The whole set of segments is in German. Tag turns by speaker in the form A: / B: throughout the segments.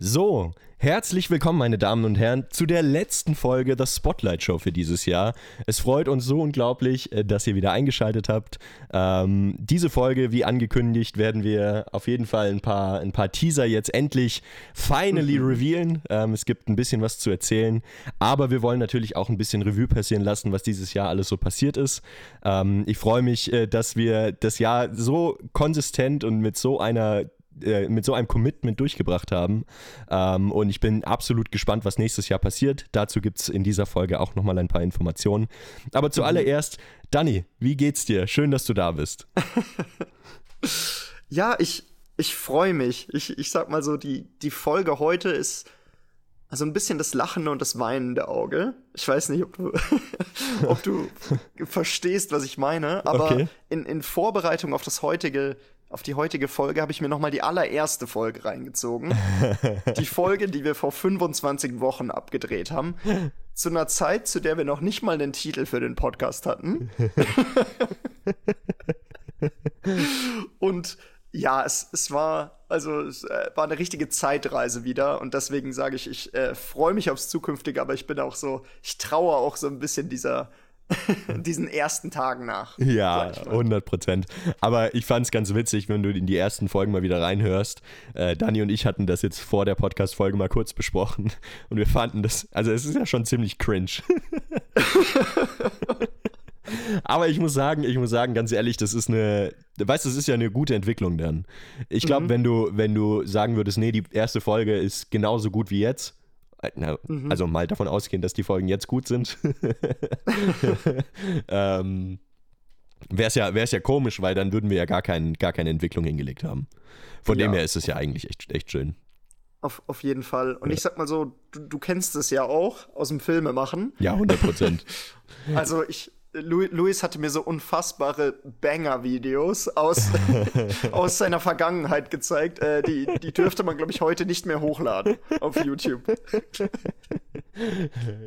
A: So, herzlich willkommen, meine Damen und Herren, zu der letzten Folge der Spotlight Show für dieses Jahr. Es freut uns so unglaublich, äh, dass ihr wieder eingeschaltet habt. Ähm, diese Folge, wie angekündigt, werden wir auf jeden Fall ein paar, ein paar Teaser jetzt endlich finally mhm. revealen. Ähm, es gibt ein bisschen was zu erzählen, aber wir wollen natürlich auch ein bisschen Revue passieren lassen, was dieses Jahr alles so passiert ist. Ähm, ich freue mich, äh, dass wir das Jahr so konsistent und mit so einer äh, mit so einem Commitment durchgebracht haben. Ähm, und ich bin absolut gespannt, was nächstes Jahr passiert. Dazu gibt es in dieser Folge auch nochmal ein paar Informationen. Aber zuallererst, Danny, wie geht's dir? Schön, dass du da bist.
B: ja, ich, ich freue mich. Ich, ich sag mal so, die, die Folge heute ist also ein bisschen das lachende und das weinende Auge. Ich weiß nicht, ob du, ob du verstehst, was ich meine, aber okay. in, in Vorbereitung auf das heutige auf die heutige Folge habe ich mir nochmal die allererste Folge reingezogen. die Folge, die wir vor 25 Wochen abgedreht haben. Zu einer Zeit, zu der wir noch nicht mal den Titel für den Podcast hatten. und ja, es, es war, also es äh, war eine richtige Zeitreise wieder und deswegen sage ich, ich äh, freue mich aufs Zukünftige, aber ich bin auch so, ich traue auch so ein bisschen dieser diesen ersten Tagen nach.
A: Ja, 100 Prozent. Aber ich fand es ganz witzig, wenn du in die ersten Folgen mal wieder reinhörst. Äh, Dani und ich hatten das jetzt vor der Podcast-Folge mal kurz besprochen und wir fanden das, also es ist ja schon ziemlich cringe. Aber ich muss sagen, ich muss sagen, ganz ehrlich, das ist eine, weißt du, das ist ja eine gute Entwicklung dann. Ich glaube, mhm. wenn du, wenn du sagen würdest, nee, die erste Folge ist genauso gut wie jetzt, na, mhm. Also mal davon ausgehen, dass die Folgen jetzt gut sind. ähm, Wäre es ja, ja komisch, weil dann würden wir ja gar, kein, gar keine Entwicklung hingelegt haben. Von ja. dem her ist es ja eigentlich echt, echt schön.
B: Auf, auf jeden Fall. Und ja. ich sag mal so, du, du kennst es ja auch aus dem Filme machen.
A: Ja, 100 Prozent.
B: also ich, Luis hatte mir so unfassbare Banger-Videos aus, aus seiner Vergangenheit gezeigt. Äh, die, die dürfte man, glaube ich, heute nicht mehr hochladen auf YouTube.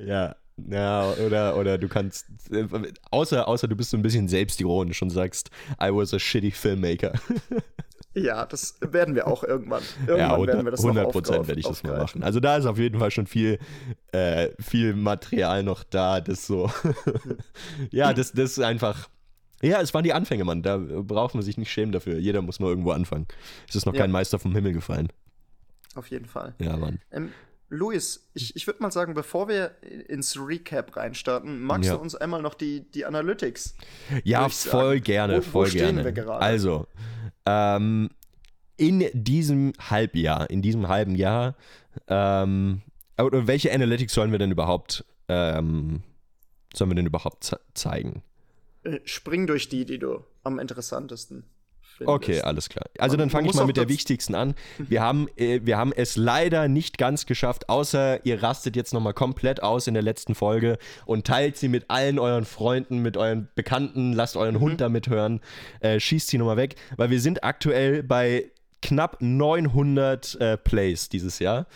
A: Ja, ja, oder, oder du kannst, äh, außer, außer du bist so ein bisschen selbstironisch und sagst, I was a shitty filmmaker.
B: Ja, das werden wir auch irgendwann. Irgendwann ja, 100, werden wir das 100
A: Prozent werde ich das mal machen. Also da ist auf jeden Fall schon viel, äh, viel Material noch da, das so, ja, das, das ist einfach, ja, es waren die Anfänge, Mann. Da braucht man sich nicht schämen dafür. Jeder muss mal irgendwo anfangen. Es ist noch ja. kein Meister vom Himmel gefallen.
B: Auf jeden Fall.
A: Ja, Mann.
B: Ähm, Luis, ich, ich würde mal sagen, bevor wir ins Recap reinstarten, magst ja. du uns einmal noch die, die Analytics?
A: Ja, voll gerne, wo, voll wo gerne. Wir gerade? Also, ähm, in diesem Halbjahr, in diesem halben Jahr, ähm, oder welche Analytics sollen wir denn überhaupt, ähm, sollen wir denn überhaupt zeigen?
B: Äh, spring durch die, die du am interessantesten
A: Okay, alles klar. Also dann fange ich mal mit der wichtigsten an. Wir haben, äh, wir haben es leider nicht ganz geschafft, außer ihr rastet jetzt nochmal komplett aus in der letzten Folge und teilt sie mit allen euren Freunden, mit euren Bekannten, lasst euren mhm. Hund damit hören, äh, schießt sie nochmal weg, weil wir sind aktuell bei knapp 900 äh, Plays dieses Jahr.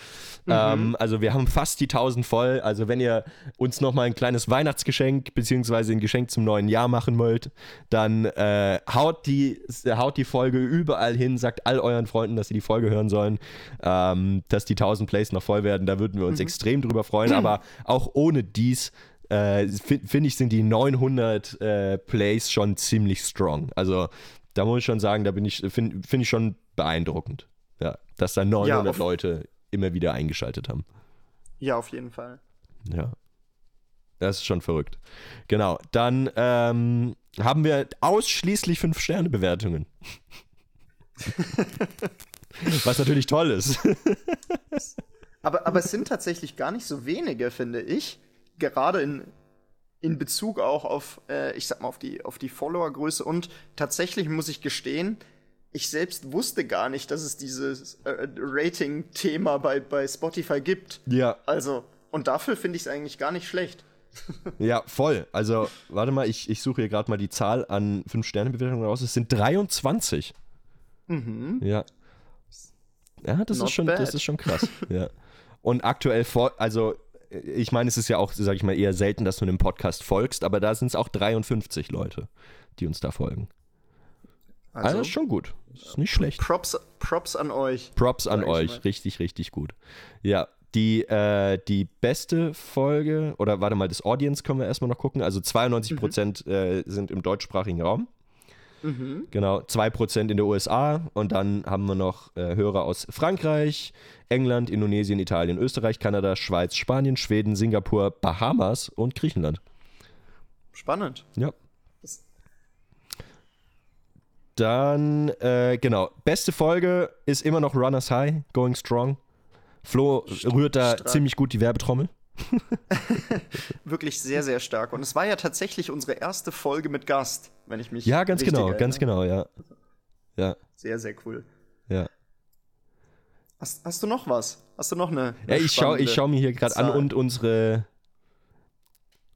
A: Mhm. Ähm, also wir haben fast die 1000 voll. Also wenn ihr uns noch mal ein kleines Weihnachtsgeschenk beziehungsweise ein Geschenk zum neuen Jahr machen wollt, dann äh, haut, die, haut die Folge überall hin, sagt all euren Freunden, dass sie die Folge hören sollen, ähm, dass die 1000 Plays noch voll werden. Da würden wir uns mhm. extrem drüber freuen. Aber auch ohne dies äh, finde ich, sind die 900 äh, Plays schon ziemlich strong. Also da muss ich schon sagen, da bin ich, finde find ich schon beeindruckend. Ja, dass da 900 ja, Leute immer wieder eingeschaltet haben.
B: Ja, auf jeden Fall.
A: Ja. Das ist schon verrückt. Genau. Dann ähm, haben wir ausschließlich 5-Sterne-Bewertungen. Was natürlich toll ist.
B: aber, aber es sind tatsächlich gar nicht so wenige, finde ich. Gerade in, in Bezug auch auf, äh, ich sag mal, auf die, auf die Followergröße. Und tatsächlich muss ich gestehen, ich selbst wusste gar nicht, dass es dieses äh, Rating-Thema bei, bei Spotify gibt.
A: Ja.
B: Also, und dafür finde ich es eigentlich gar nicht schlecht.
A: ja, voll. Also, warte mal, ich, ich suche hier gerade mal die Zahl an 5-Sterne-Bewertungen raus. Es sind 23. Mhm. Ja. Ja, das ist schon, das ist schon krass. ja. Und aktuell, vor, also ich meine, es ist ja auch, sag ich mal, eher selten, dass du einem Podcast folgst, aber da sind es auch 53 Leute, die uns da folgen. Also, also ist schon gut. Ist nicht schlecht.
B: Props, Props an euch.
A: Props an euch. Mal. Richtig, richtig gut. Ja, die, äh, die beste Folge, oder warte mal, das Audience können wir erstmal noch gucken. Also 92% mhm. äh, sind im deutschsprachigen Raum. Mhm. Genau, 2% in der USA und dann haben wir noch äh, Hörer aus Frankreich, England, Indonesien, Italien, Österreich, Kanada, Schweiz, Spanien, Schweden, Singapur, Bahamas und Griechenland.
B: Spannend.
A: Ja. Dann, äh, genau, beste Folge ist immer noch Runners High, Going Strong. Flo rührt da Stark. ziemlich gut die Werbetrommel.
B: Wirklich sehr, sehr stark. Und es war ja tatsächlich unsere erste Folge mit Gast, wenn ich mich.
A: Ja, ganz genau, erinnere. ganz genau, ja. ja.
B: Sehr, sehr cool.
A: Ja.
B: Hast, hast du noch was? Hast du noch eine?
A: eine ja, ich schaue ich schau mir hier gerade an und unsere.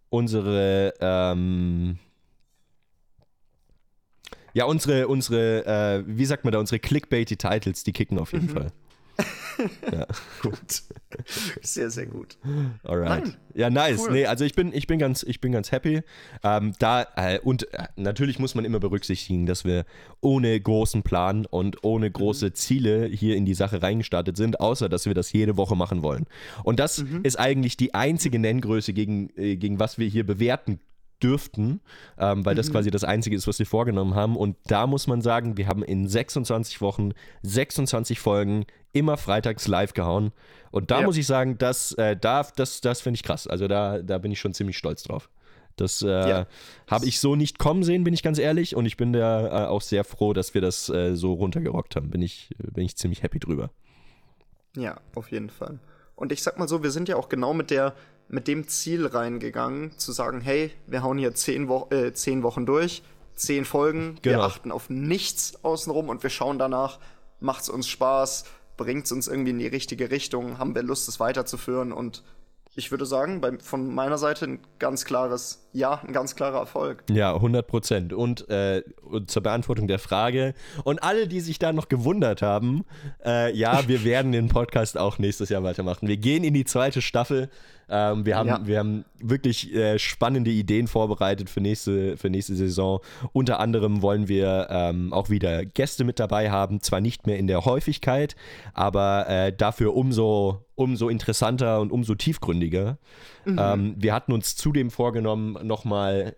A: Unsere. Ähm, ja, unsere, unsere, äh, wie sagt man da, unsere clickbaity Titles, die kicken auf jeden mhm. Fall.
B: ja. Gut. Sehr, sehr gut.
A: Alright. Nein. Ja, nice. Cool. Nee, also ich bin, ich bin ganz, ich bin ganz happy. Ähm, da, äh, und äh, natürlich muss man immer berücksichtigen, dass wir ohne großen Plan und ohne große mhm. Ziele hier in die Sache reingestartet sind, außer dass wir das jede Woche machen wollen. Und das mhm. ist eigentlich die einzige Nenngröße, gegen, äh, gegen was wir hier bewerten dürften, ähm, weil das mhm. quasi das Einzige ist, was wir vorgenommen haben. Und da muss man sagen, wir haben in 26 Wochen 26 Folgen immer freitags live gehauen. Und da ja. muss ich sagen, das, äh, da, das, das finde ich krass. Also da, da bin ich schon ziemlich stolz drauf. Das äh, ja. habe ich so nicht kommen sehen, bin ich ganz ehrlich. Und ich bin da äh, auch sehr froh, dass wir das äh, so runtergerockt haben. Bin ich, bin ich ziemlich happy drüber.
B: Ja, auf jeden Fall. Und ich sag mal so, wir sind ja auch genau mit der mit dem Ziel reingegangen, zu sagen, hey, wir hauen hier zehn, Wo äh, zehn Wochen durch, zehn Folgen, genau. wir achten auf nichts außenrum und wir schauen danach, macht es uns Spaß, bringt es uns irgendwie in die richtige Richtung, haben wir Lust, es weiterzuführen und ich würde sagen, bei, von meiner Seite ein ganz klares Ja, ein ganz klarer Erfolg.
A: Ja, 100 Prozent. Und, äh, und, zur Beantwortung der Frage und alle, die sich da noch gewundert haben, äh, ja, wir werden den Podcast auch nächstes Jahr weitermachen. Wir gehen in die zweite Staffel. Ähm, wir, haben, ja. wir haben wirklich äh, spannende Ideen vorbereitet für nächste, für nächste Saison. Unter anderem wollen wir ähm, auch wieder Gäste mit dabei haben. Zwar nicht mehr in der Häufigkeit, aber äh, dafür umso, umso interessanter und umso tiefgründiger. Mhm. Ähm, wir hatten uns zudem vorgenommen, nochmal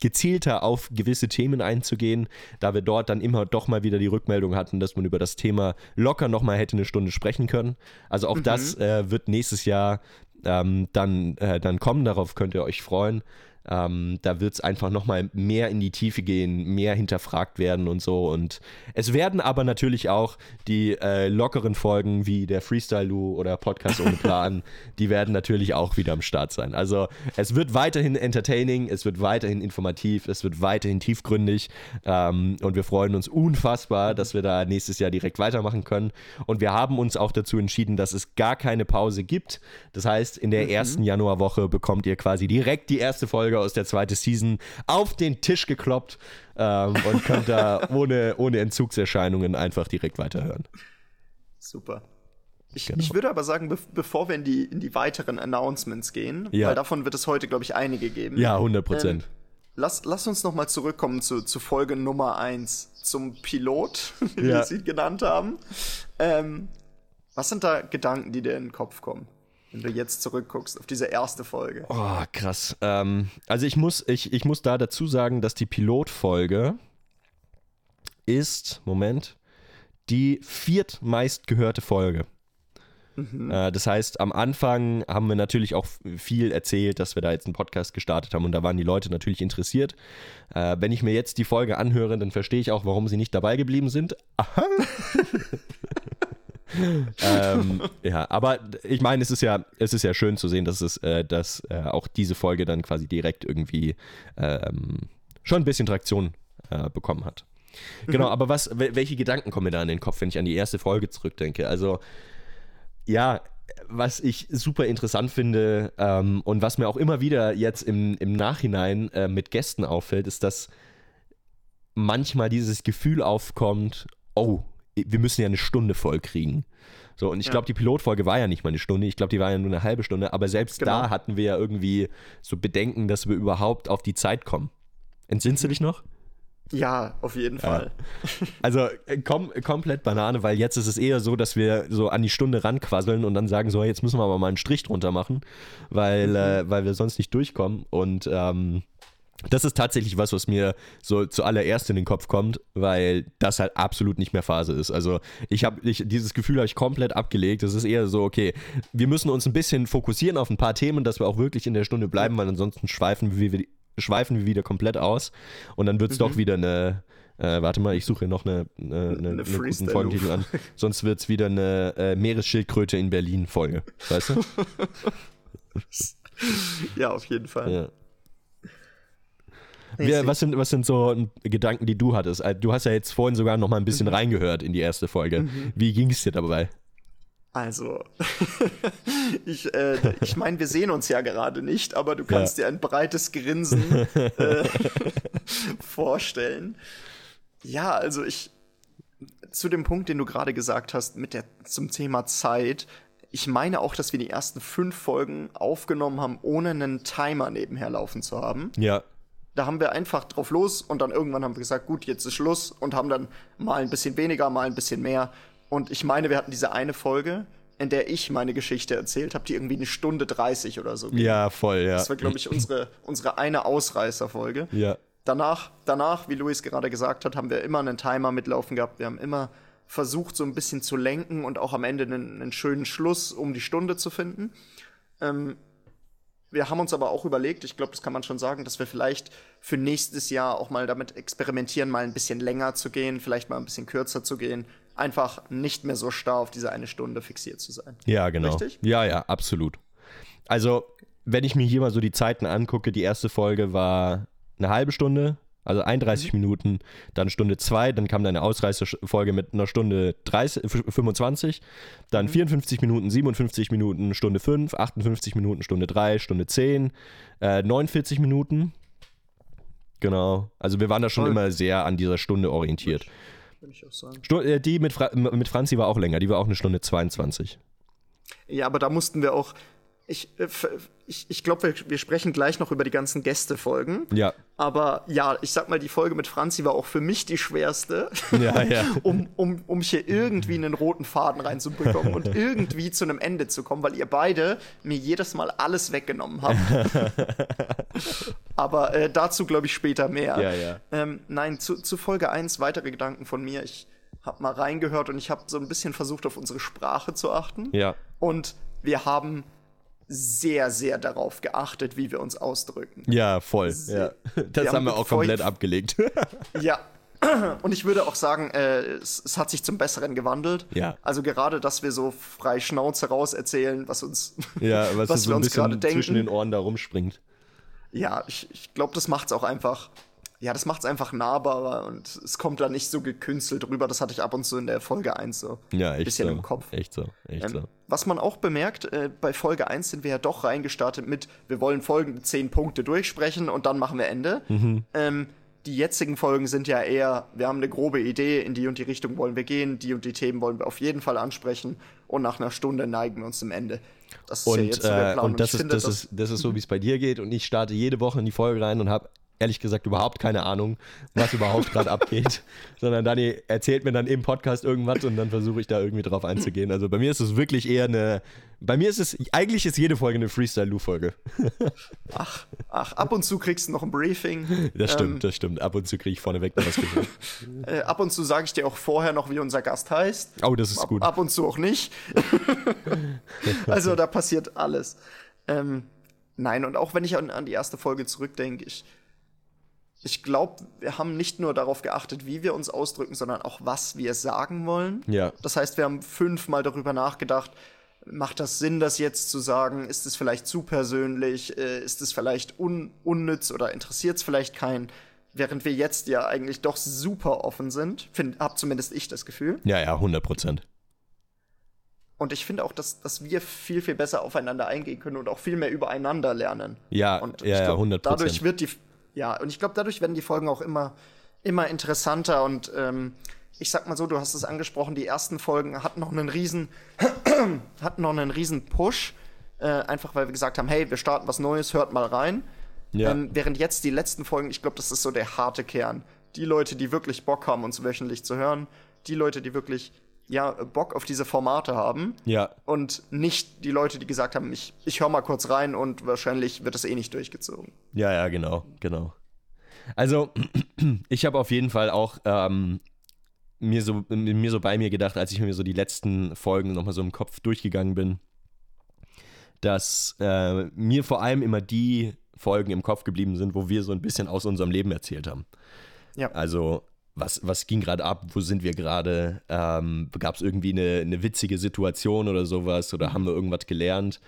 A: gezielter auf gewisse Themen einzugehen, da wir dort dann immer doch mal wieder die Rückmeldung hatten, dass man über das Thema locker nochmal hätte eine Stunde sprechen können. Also auch mhm. das äh, wird nächstes Jahr ähm, dann, äh, dann kommen. Darauf könnt ihr euch freuen. Ähm, da wird es einfach nochmal mehr in die Tiefe gehen, mehr hinterfragt werden und so. Und es werden aber natürlich auch die äh, lockeren Folgen wie der Freestyle Lou oder Podcast ohne Plan, die werden natürlich auch wieder am Start sein. Also es wird weiterhin entertaining, es wird weiterhin informativ, es wird weiterhin tiefgründig ähm, und wir freuen uns unfassbar, dass wir da nächstes Jahr direkt weitermachen können. Und wir haben uns auch dazu entschieden, dass es gar keine Pause gibt. Das heißt, in der mhm. ersten Januarwoche bekommt ihr quasi direkt die erste Folge Folge aus der zweiten Season auf den Tisch gekloppt ähm, und könnt da ohne, ohne Entzugserscheinungen einfach direkt weiterhören.
B: Super. Ich, genau. ich würde aber sagen, be bevor wir in die, in die weiteren Announcements gehen, ja. weil davon wird es heute, glaube ich, einige geben.
A: Ja, 100 Prozent. Ähm,
B: lass, lass uns noch mal zurückkommen zu, zu Folge Nummer 1, zum Pilot, wie ja. wir sie genannt haben. Ähm, was sind da Gedanken, die dir in den Kopf kommen? Wenn du jetzt zurückguckst auf diese erste Folge.
A: Oh, krass. Ähm, also ich muss, ich, ich muss da dazu sagen, dass die Pilotfolge ist, Moment, die viertmeist gehörte Folge. Mhm. Äh, das heißt, am Anfang haben wir natürlich auch viel erzählt, dass wir da jetzt einen Podcast gestartet haben und da waren die Leute natürlich interessiert. Äh, wenn ich mir jetzt die Folge anhöre, dann verstehe ich auch, warum sie nicht dabei geblieben sind. Aha. ähm, ja, aber ich meine, es ist ja, es ist ja schön zu sehen, dass es, äh, dass äh, auch diese Folge dann quasi direkt irgendwie ähm, schon ein bisschen Traktion äh, bekommen hat. Genau, mhm. aber was, welche Gedanken kommen mir da in den Kopf, wenn ich an die erste Folge zurückdenke? Also, ja, was ich super interessant finde ähm, und was mir auch immer wieder jetzt im, im Nachhinein äh, mit Gästen auffällt, ist, dass manchmal dieses Gefühl aufkommt, oh, wir müssen ja eine Stunde voll kriegen. So, und ich ja. glaube, die Pilotfolge war ja nicht mal eine Stunde, ich glaube, die war ja nur eine halbe Stunde, aber selbst genau. da hatten wir ja irgendwie so Bedenken, dass wir überhaupt auf die Zeit kommen. Entsinnst du dich noch?
B: Ja, auf jeden Fall.
A: Ja. Also äh, kom komplett Banane, weil jetzt ist es eher so, dass wir so an die Stunde ranquasseln und dann sagen so, jetzt müssen wir aber mal einen Strich drunter machen, weil, mhm. äh, weil wir sonst nicht durchkommen. Und ähm, das ist tatsächlich was, was mir so zuallererst in den Kopf kommt, weil das halt absolut nicht mehr Phase ist. Also ich habe dieses Gefühl habe ich komplett abgelegt. Es ist eher so, okay, wir müssen uns ein bisschen fokussieren auf ein paar Themen, dass wir auch wirklich in der Stunde bleiben, weil ansonsten schweifen wir, schweifen wir wieder komplett aus und dann wird es mhm. doch wieder eine, äh, warte mal, ich suche noch eine, eine, eine, eine guten Folgentitel an. Sonst wird es wieder eine äh, Meeresschildkröte in Berlin Folge, weißt du?
B: ja, auf jeden Fall. Ja.
A: Wie, was, sind, was sind so Gedanken, die du hattest? Äh, du hast ja jetzt vorhin sogar noch mal ein bisschen mhm. reingehört in die erste Folge. Mhm. Wie ging es dir dabei?
B: Also, ich, äh, ich meine, wir sehen uns ja gerade nicht, aber du kannst ja. dir ein breites Grinsen äh, vorstellen. Ja, also ich, zu dem Punkt, den du gerade gesagt hast, mit der, zum Thema Zeit, ich meine auch, dass wir die ersten fünf Folgen aufgenommen haben, ohne einen Timer nebenher laufen zu haben.
A: Ja.
B: Da haben wir einfach drauf los und dann irgendwann haben wir gesagt, gut, jetzt ist Schluss und haben dann mal ein bisschen weniger, mal ein bisschen mehr. Und ich meine, wir hatten diese eine Folge, in der ich meine Geschichte erzählt habe, die irgendwie eine Stunde 30 oder so
A: ging. Ja, voll, ja.
B: Das war, glaube ich, unsere, unsere eine Ausreißerfolge.
A: Ja.
B: Danach, danach, wie Luis gerade gesagt hat, haben wir immer einen Timer mitlaufen gehabt. Wir haben immer versucht, so ein bisschen zu lenken und auch am Ende einen, einen schönen Schluss, um die Stunde zu finden. Ähm, wir haben uns aber auch überlegt, ich glaube, das kann man schon sagen, dass wir vielleicht für nächstes Jahr auch mal damit experimentieren, mal ein bisschen länger zu gehen, vielleicht mal ein bisschen kürzer zu gehen, einfach nicht mehr so starr auf diese eine Stunde fixiert zu sein.
A: Ja, genau. Richtig? Ja, ja, absolut. Also, wenn ich mir hier mal so die Zeiten angucke, die erste Folge war eine halbe Stunde, also 31 mhm. Minuten, dann Stunde 2, dann kam eine Ausreißerfolge mit einer Stunde 30, 25, dann mhm. 54 Minuten, 57 Minuten, Stunde 5, 58 Minuten, Stunde 3, Stunde 10, äh, 49 Minuten. Genau. Also wir waren da schon Voll. immer sehr an dieser Stunde orientiert. Würde ich auch sagen. Stunde, äh, die mit, Fra mit Franzi war auch länger, die war auch eine Stunde 22.
B: Ja, aber da mussten wir auch ich, äh, ich, ich glaube, wir, wir, sprechen gleich noch über die ganzen Gästefolgen.
A: Ja.
B: Aber ja, ich sag mal, die Folge mit Franzi war auch für mich die schwerste.
A: Ja, ja.
B: um, um, um hier irgendwie einen roten Faden reinzubekommen und irgendwie zu einem Ende zu kommen, weil ihr beide mir jedes Mal alles weggenommen habt. Aber äh, dazu glaube ich später mehr.
A: Ja, ja.
B: Ähm, nein, zu, zu Folge 1 weitere Gedanken von mir. Ich habe mal reingehört und ich habe so ein bisschen versucht, auf unsere Sprache zu achten.
A: Ja.
B: Und wir haben sehr, sehr darauf geachtet, wie wir uns ausdrücken.
A: Ja, voll. Ja. Das wir haben wir auch komplett abgelegt.
B: ja. Und ich würde auch sagen, äh, es, es, hat sich zum Besseren gewandelt.
A: Ja.
B: Also gerade, dass wir so frei Schnauze raus erzählen, was uns,
A: ja, was, was wir so uns gerade denken. zwischen den Ohren da rumspringt.
B: Ja, ich, ich glaube, das macht es auch einfach ja, das macht es einfach nahbarer und es kommt da nicht so gekünstelt rüber. Das hatte ich ab und zu in der Folge 1 so
A: ja, echt
B: bisschen
A: so.
B: im Kopf.
A: Echt so, echt ähm, so.
B: Was man auch bemerkt, äh, bei Folge 1 sind wir ja doch reingestartet mit, wir wollen folgende 10 Punkte durchsprechen und dann machen wir Ende.
A: Mhm.
B: Ähm, die jetzigen Folgen sind ja eher, wir haben eine grobe Idee, in die und die Richtung wollen wir gehen, die und die Themen wollen wir auf jeden Fall ansprechen und nach einer Stunde neigen wir uns zum Ende.
A: Das ist und, ja jetzt so der äh, Plan. Äh, und das, und ist, finde, das, ist, das ist so, wie es bei dir geht und ich starte jede Woche in die Folge rein und habe ehrlich gesagt überhaupt keine Ahnung, was überhaupt gerade abgeht, sondern Dani erzählt mir dann im Podcast irgendwas und dann versuche ich da irgendwie drauf einzugehen. Also bei mir ist es wirklich eher eine, bei mir ist es, eigentlich ist jede Folge eine Freestyle-Lou-Folge.
B: Ach, ach, ab und zu kriegst du noch ein Briefing.
A: Das stimmt, ähm, das stimmt. Ab und zu kriege ich vorneweg noch was gesagt.
B: äh, ab und zu sage ich dir auch vorher noch, wie unser Gast heißt.
A: Oh, das ist
B: ab,
A: gut.
B: Ab und zu auch nicht. also da passiert alles. Ähm, nein, und auch wenn ich an, an die erste Folge zurückdenke, ich ich glaube, wir haben nicht nur darauf geachtet, wie wir uns ausdrücken, sondern auch, was wir sagen wollen.
A: Ja.
B: Das heißt, wir haben fünfmal darüber nachgedacht, macht das Sinn, das jetzt zu sagen? Ist es vielleicht zu persönlich? Äh, ist es vielleicht un unnütz oder interessiert es vielleicht keinen? Während wir jetzt ja eigentlich doch super offen sind, find, hab zumindest ich das Gefühl.
A: Ja, ja, 100 Prozent.
B: Und ich finde auch, dass, dass wir viel, viel besser aufeinander eingehen können und auch viel mehr übereinander lernen.
A: Ja,
B: und
A: ja, glaub, ja 100
B: Dadurch wird die, ja, und ich glaube, dadurch werden die Folgen auch immer, immer interessanter und ähm, ich sag mal so, du hast es angesprochen, die ersten Folgen hatten noch einen riesen, hatten noch einen riesen Push, äh, einfach weil wir gesagt haben, hey, wir starten was Neues, hört mal rein. Ja. Ähm, während jetzt die letzten Folgen, ich glaube, das ist so der harte Kern. die Leute, die wirklich Bock haben, uns wöchentlich zu hören, die Leute, die wirklich ja, Bock auf diese Formate haben.
A: Ja.
B: Und nicht die Leute, die gesagt haben, ich, ich höre mal kurz rein und wahrscheinlich wird das eh nicht durchgezogen.
A: Ja, ja, genau, genau. Also, ich habe auf jeden Fall auch ähm, mir, so, mir so bei mir gedacht, als ich mir so die letzten Folgen nochmal so im Kopf durchgegangen bin, dass äh, mir vor allem immer die Folgen im Kopf geblieben sind, wo wir so ein bisschen aus unserem Leben erzählt haben.
B: Ja.
A: Also, was, was ging gerade ab? Wo sind wir gerade? Ähm, Gab es irgendwie eine, eine witzige Situation oder sowas? Oder haben wir irgendwas gelernt?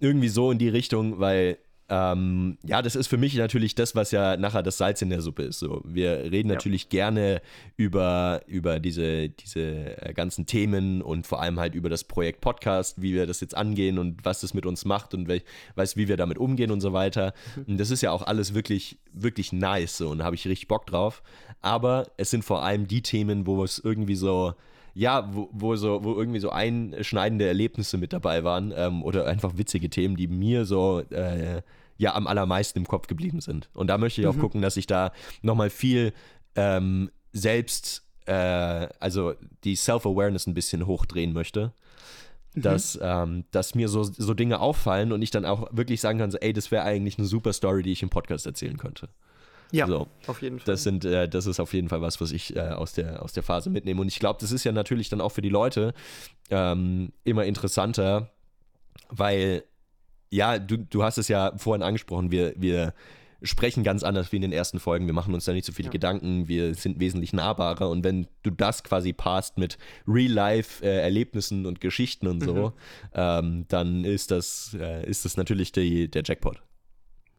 A: Irgendwie so in die Richtung, weil ähm, ja, das ist für mich natürlich das, was ja nachher das Salz in der Suppe ist. So, wir reden ja. natürlich gerne über, über diese, diese äh, ganzen Themen und vor allem halt über das Projekt Podcast, wie wir das jetzt angehen und was das mit uns macht und wel, weiß, wie wir damit umgehen und so weiter. Mhm. Und das ist ja auch alles wirklich, wirklich nice so, und da habe ich richtig Bock drauf. Aber es sind vor allem die Themen, wo es irgendwie so ja, wo, wo, so, wo irgendwie so einschneidende Erlebnisse mit dabei waren ähm, oder einfach witzige Themen, die mir so äh, ja am allermeisten im Kopf geblieben sind. Und da möchte ich auch mhm. gucken, dass ich da nochmal viel ähm, selbst, äh, also die Self-Awareness ein bisschen hochdrehen möchte. Mhm. Dass, ähm, dass mir so, so Dinge auffallen und ich dann auch wirklich sagen kann, so, ey, das wäre eigentlich eine super Story, die ich im Podcast erzählen könnte.
B: Ja,
A: so,
B: auf jeden Fall.
A: Das, sind, äh, das ist auf jeden Fall was, was ich äh, aus, der, aus der Phase mitnehme. Und ich glaube, das ist ja natürlich dann auch für die Leute ähm, immer interessanter, weil, ja, du, du hast es ja vorhin angesprochen, wir, wir sprechen ganz anders wie in den ersten Folgen. Wir machen uns da nicht so viele ja. Gedanken, wir sind wesentlich nahbarer. Und wenn du das quasi passt mit Real-Life-Erlebnissen und Geschichten und so, mhm. ähm, dann ist das, äh, ist das natürlich die, der Jackpot.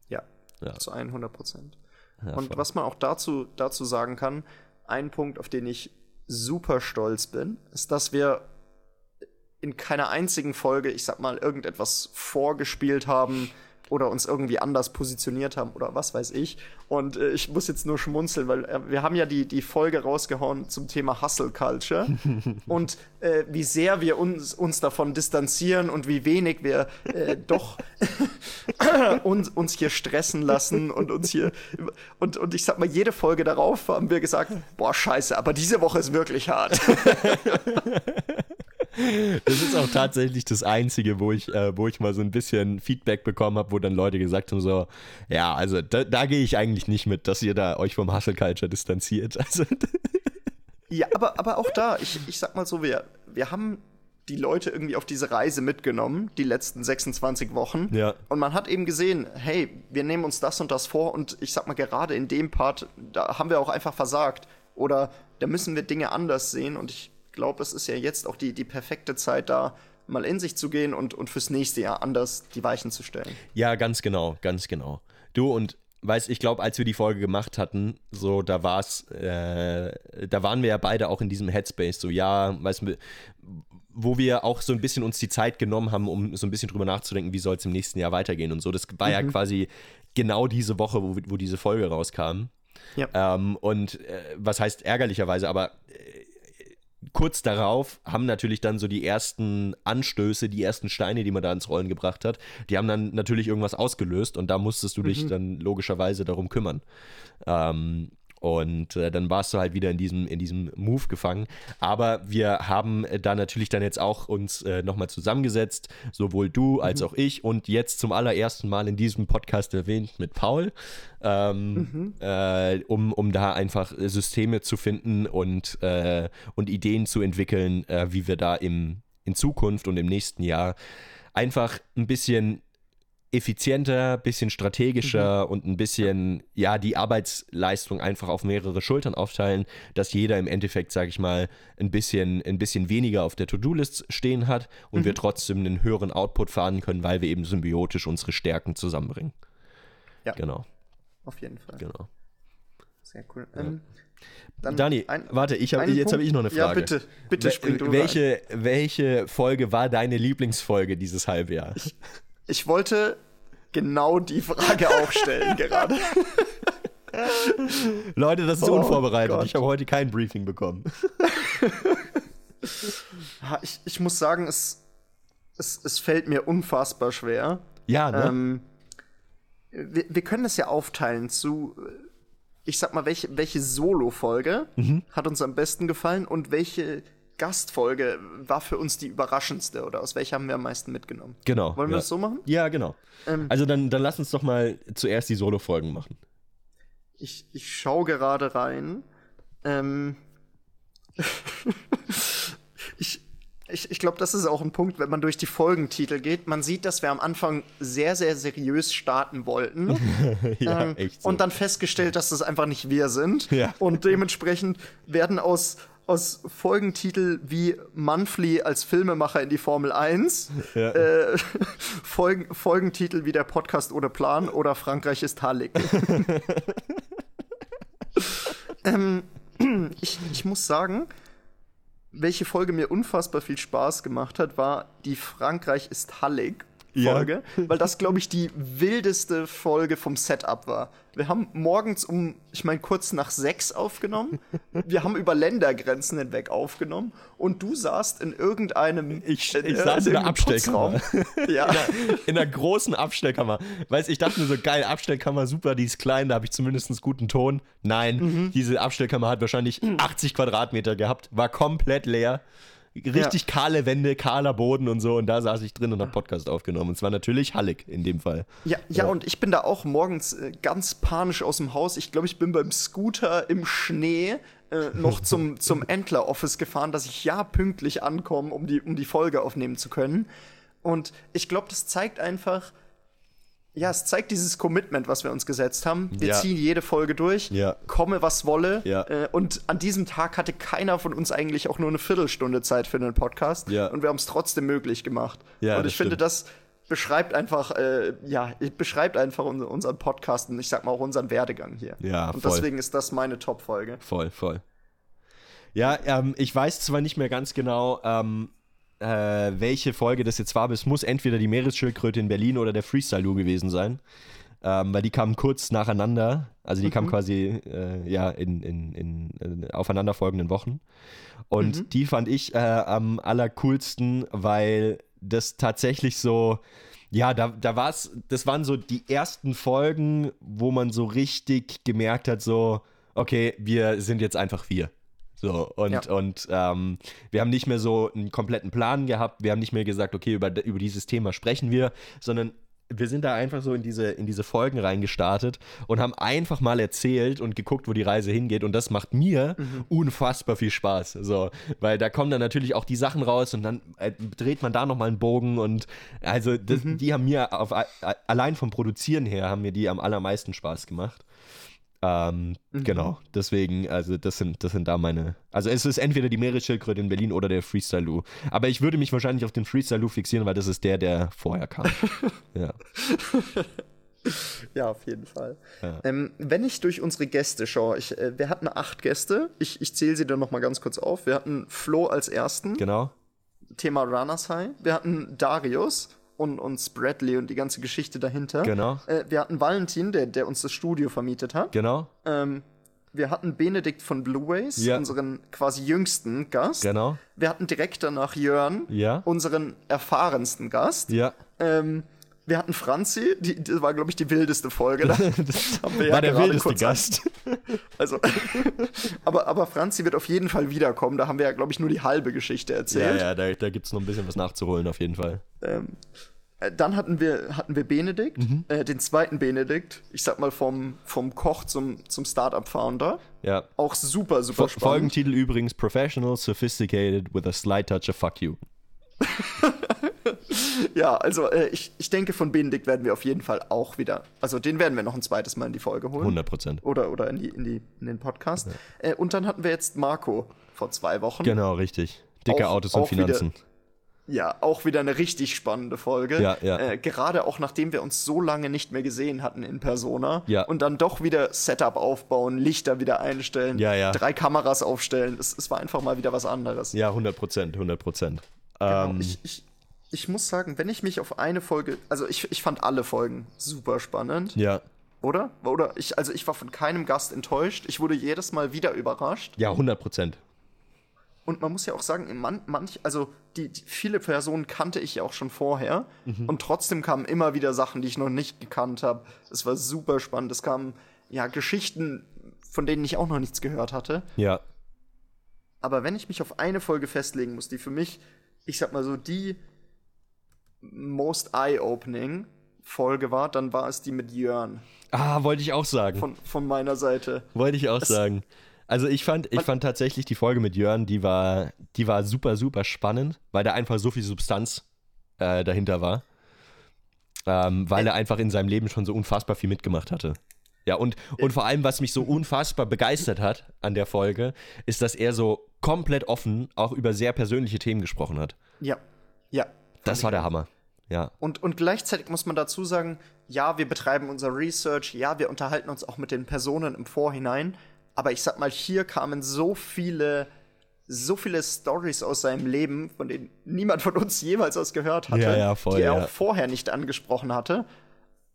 B: Ja, ja, zu 100 Prozent. Ja, und was man auch dazu, dazu sagen kann, ein Punkt, auf den ich super stolz bin, ist, dass wir in keiner einzigen Folge, ich sag mal, irgendetwas vorgespielt haben, oder uns irgendwie anders positioniert haben oder was weiß ich. Und äh, ich muss jetzt nur schmunzeln, weil äh, wir haben ja die, die Folge rausgehauen zum Thema Hustle Culture und äh, wie sehr wir uns, uns davon distanzieren und wie wenig wir äh, doch uns, uns hier stressen lassen und uns hier und, und ich sag mal, jede Folge darauf haben wir gesagt, boah, scheiße, aber diese Woche ist wirklich hart.
A: Das ist auch tatsächlich das Einzige, wo ich, äh, wo ich mal so ein bisschen Feedback bekommen habe, wo dann Leute gesagt haben: so, ja, also da, da gehe ich eigentlich nicht mit, dass ihr da euch vom Hustle Culture distanziert. Also,
B: ja, aber, aber auch da, ich, ich sag mal so, wir, wir haben die Leute irgendwie auf diese Reise mitgenommen, die letzten 26 Wochen.
A: Ja.
B: Und man hat eben gesehen, hey, wir nehmen uns das und das vor und ich sag mal, gerade in dem Part, da haben wir auch einfach versagt. Oder da müssen wir Dinge anders sehen und ich glaube, es ist ja jetzt auch die, die perfekte Zeit da, mal in sich zu gehen und, und fürs nächste Jahr anders die Weichen zu stellen.
A: Ja, ganz genau, ganz genau. Du und weißt, ich glaube, als wir die Folge gemacht hatten, so da war's, äh, da waren wir ja beide auch in diesem Headspace, so ja, weißt du, wo wir auch so ein bisschen uns die Zeit genommen haben, um so ein bisschen drüber nachzudenken, wie soll es im nächsten Jahr weitergehen und so. Das war mhm. ja quasi genau diese Woche, wo, wo diese Folge rauskam.
B: Ja.
A: Ähm, und äh, was heißt ärgerlicherweise, aber äh, kurz darauf haben natürlich dann so die ersten Anstöße, die ersten Steine, die man da ins Rollen gebracht hat, die haben dann natürlich irgendwas ausgelöst und da musstest du mhm. dich dann logischerweise darum kümmern. Ähm, und äh, dann warst du halt wieder in diesem, in diesem Move gefangen. Aber wir haben äh, da natürlich dann jetzt auch uns äh, nochmal zusammengesetzt, sowohl du als mhm. auch ich und jetzt zum allerersten Mal in diesem Podcast erwähnt mit Paul, ähm, mhm. äh, um, um da einfach Systeme zu finden und, äh, und Ideen zu entwickeln, äh, wie wir da im, in Zukunft und im nächsten Jahr einfach ein bisschen effizienter, bisschen strategischer mhm. und ein bisschen, ja, die Arbeitsleistung einfach auf mehrere Schultern aufteilen, dass jeder im Endeffekt, sage ich mal, ein bisschen, ein bisschen weniger auf der To-Do-List stehen hat und mhm. wir trotzdem einen höheren Output fahren können, weil wir eben symbiotisch unsere Stärken zusammenbringen.
B: Ja.
A: Genau.
B: Auf jeden Fall.
A: Genau.
B: Sehr cool.
A: Ja. Ähm, Dani, ein, warte, ich hab, jetzt habe ich noch eine Frage. Ja,
B: bitte, bitte spring du
A: welche, welche Folge war deine Lieblingsfolge dieses Halbjahr?
B: Ich, ich wollte genau die Frage auch stellen gerade.
A: Leute, das ist oh, unvorbereitet. Gott. Ich habe heute kein Briefing bekommen.
B: ich, ich muss sagen, es, es, es fällt mir unfassbar schwer.
A: Ja, ne?
B: Ähm, wir, wir können das ja aufteilen zu ich sag mal, welche, welche Solo-Folge mhm. hat uns am besten gefallen und welche Gastfolge war für uns die überraschendste oder aus welcher haben wir am meisten mitgenommen?
A: Genau.
B: Wollen wir das so machen?
A: Ja, genau. Ähm, also dann, dann lass uns doch mal zuerst die Solo-Folgen machen.
B: Ich, ich schaue gerade rein. Ähm, ich ich, ich glaube, das ist auch ein Punkt, wenn man durch die Folgentitel geht. Man sieht, dass wir am Anfang sehr, sehr seriös starten wollten. ja, ähm, echt so. Und dann festgestellt, dass das einfach nicht wir sind. Ja. Und dementsprechend werden aus, aus Folgentitel wie Manfly als Filmemacher in die Formel 1, ja. äh, Folgen, Folgentitel wie der Podcast ohne Plan oder Frankreich ist Hallig. ähm, ich, ich muss sagen, welche Folge mir unfassbar viel Spaß gemacht hat, war die Frankreich ist Hallig Folge, ja. weil das, glaube ich, die wildeste Folge vom Setup war. Wir haben morgens um, ich meine, kurz nach sechs aufgenommen. Wir haben über Ländergrenzen hinweg aufgenommen und du saßt in irgendeinem.
A: Ich, ich saß in, in der Abstellkammer. ja. In einer, in einer großen Abstellkammer. Weißt ich dachte mir so, geil, Abstellkammer, super, die ist klein, da habe ich zumindest guten Ton. Nein, mhm. diese Abstellkammer hat wahrscheinlich 80 Quadratmeter gehabt, war komplett leer richtig ja. kahle Wände, kahler Boden und so. Und da saß ich drin und habe Podcast aufgenommen. Und zwar natürlich Hallig in dem Fall.
B: Ja, ja, ja, und ich bin da auch morgens äh, ganz panisch aus dem Haus. Ich glaube, ich bin beim Scooter im Schnee äh, noch zum, zum Entler-Office gefahren, dass ich ja pünktlich ankomme, um die, um die Folge aufnehmen zu können. Und ich glaube, das zeigt einfach, ja, es zeigt dieses Commitment, was wir uns gesetzt haben. Wir ja. ziehen jede Folge durch, ja. komme was wolle. Ja. Äh, und an diesem Tag hatte keiner von uns eigentlich auch nur eine Viertelstunde Zeit für einen Podcast. Und wir haben es trotzdem möglich gemacht. und ich finde, das beschreibt einfach, äh, ja, beschreibt einfach unseren Podcast und ich sag mal auch unseren Werdegang hier. Ja, und voll. deswegen ist das meine Top-Folge.
A: Voll, voll. Ja, ähm, ich weiß zwar nicht mehr ganz genau, ähm, äh, welche Folge das jetzt war, aber es muss entweder die Meeresschildkröte in Berlin oder der Freestyle-Lu gewesen sein. Ähm, weil die kamen kurz nacheinander, also die mhm. kamen quasi äh, ja in, in, in, in, aufeinanderfolgenden Wochen. Und mhm. die fand ich äh, am allercoolsten, weil das tatsächlich so, ja, da, da war es, das waren so die ersten Folgen, wo man so richtig gemerkt hat, so, okay, wir sind jetzt einfach wir. So, und, ja. und ähm, wir haben nicht mehr so einen kompletten Plan gehabt, wir haben nicht mehr gesagt, okay, über, über dieses Thema sprechen wir, sondern wir sind da einfach so in diese, in diese Folgen reingestartet und haben einfach mal erzählt und geguckt, wo die Reise hingeht. Und das macht mir mhm. unfassbar viel Spaß. So, weil da kommen dann natürlich auch die Sachen raus und dann äh, dreht man da nochmal einen Bogen. Und also das, mhm. die haben mir auf, allein vom Produzieren her haben mir die am allermeisten Spaß gemacht. Ähm, mhm. Genau, deswegen, also das sind, das sind da meine. Also es ist entweder die Meeresschildkröte in Berlin oder der Freestyle Lou. Aber ich würde mich wahrscheinlich auf den Freestyle Lou fixieren, weil das ist der, der vorher kam. ja.
B: ja, auf jeden Fall. Ja. Ähm, wenn ich durch unsere Gäste schaue, ich, äh, wir hatten acht Gäste. Ich, ich zähle sie dann nochmal ganz kurz auf. Wir hatten Flo als ersten.
A: Genau.
B: Thema Runners High. Wir hatten Darius und, und Spradley und die ganze Geschichte dahinter.
A: Genau.
B: Äh, wir hatten Valentin, der, der uns das Studio vermietet hat.
A: Genau.
B: Ähm, wir hatten Benedikt von Blue Ways, ja. unseren quasi jüngsten Gast.
A: Genau.
B: Wir hatten direkt danach Jörn,
A: ja.
B: unseren erfahrensten Gast.
A: Ja.
B: Ähm, wir hatten Franzi, die, das war, glaube ich, die wildeste Folge. Da
A: war ja der wildeste Gast.
B: Also, aber, aber Franzi wird auf jeden Fall wiederkommen. Da haben wir ja, glaube ich, nur die halbe Geschichte erzählt.
A: Ja, ja, da, da gibt es noch ein bisschen was nachzuholen, auf jeden Fall.
B: Ähm, äh, dann hatten wir, hatten wir Benedikt, mhm. äh, den zweiten Benedikt, ich sag mal vom, vom Koch zum, zum Startup-Founder.
A: Ja.
B: Auch super, super
A: spannend. Folgentitel übrigens Professional, Sophisticated with a slight touch of fuck you.
B: ja, also äh, ich, ich denke, von Benedikt werden wir auf jeden Fall auch wieder, also den werden wir noch ein zweites Mal in die Folge holen.
A: 100 Prozent.
B: Oder, oder in, die, in, die, in den Podcast. Ja. Äh, und dann hatten wir jetzt Marco vor zwei Wochen.
A: Genau, richtig. Dicke auch, Autos und Finanzen.
B: Wieder, ja, auch wieder eine richtig spannende Folge.
A: Ja, ja.
B: Äh, gerade auch nachdem wir uns so lange nicht mehr gesehen hatten in Persona.
A: Ja.
B: Und dann doch wieder Setup aufbauen, Lichter wieder einstellen,
A: ja, ja.
B: drei Kameras aufstellen. Es, es war einfach mal wieder was anderes.
A: Ja, 100 Prozent, 100 Prozent.
B: Genau. Ähm, ich, ich, ich muss sagen, wenn ich mich auf eine Folge, also ich, ich fand alle Folgen super spannend.
A: Ja.
B: Oder? Oder ich, also ich war von keinem Gast enttäuscht. Ich wurde jedes Mal wieder überrascht.
A: Ja, 100 Prozent.
B: Und man muss ja auch sagen, man, manch, also die, die, viele Personen kannte ich ja auch schon vorher. Mhm. Und trotzdem kamen immer wieder Sachen, die ich noch nicht gekannt habe. Es war super spannend. Es kamen ja Geschichten von denen ich auch noch nichts gehört hatte.
A: Ja.
B: Aber wenn ich mich auf eine Folge festlegen muss, die für mich, ich sag mal so, die most eye-opening Folge war, dann war es die mit Jörn.
A: Ah, wollte ich auch sagen.
B: Von, von meiner Seite.
A: Wollte ich auch es, sagen. Also ich fand, ich fand tatsächlich die Folge mit Jörn, die war, die war super, super spannend, weil da einfach so viel Substanz äh, dahinter war. Ähm, weil er einfach in seinem Leben schon so unfassbar viel mitgemacht hatte. Ja, und, und vor allem, was mich so unfassbar begeistert hat an der Folge, ist, dass er so komplett offen auch über sehr persönliche Themen gesprochen hat.
B: Ja, ja.
A: Das war der Hammer. Ja.
B: Und, und gleichzeitig muss man dazu sagen, ja, wir betreiben unser Research, ja, wir unterhalten uns auch mit den Personen im Vorhinein, aber ich sag mal, hier kamen so viele, so viele Stories aus seinem Leben, von denen niemand von uns jemals was gehört hatte,
A: ja, ja, voll,
B: die er
A: ja.
B: auch vorher nicht angesprochen hatte.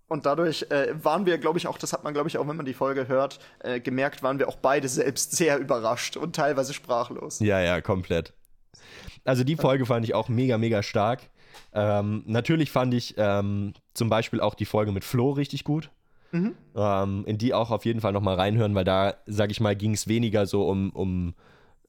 B: Und dadurch äh, waren wir, glaube ich, auch, das hat man, glaube ich, auch wenn man die Folge hört, äh, gemerkt, waren wir auch beide selbst sehr überrascht und teilweise sprachlos.
A: Ja, ja, komplett. Also die Folge fand ich auch mega, mega stark. Ähm, natürlich fand ich ähm, zum Beispiel auch die Folge mit Flo richtig gut. Mhm. Ähm, in die auch auf jeden Fall nochmal reinhören, weil da, sag ich mal, ging es weniger so um, um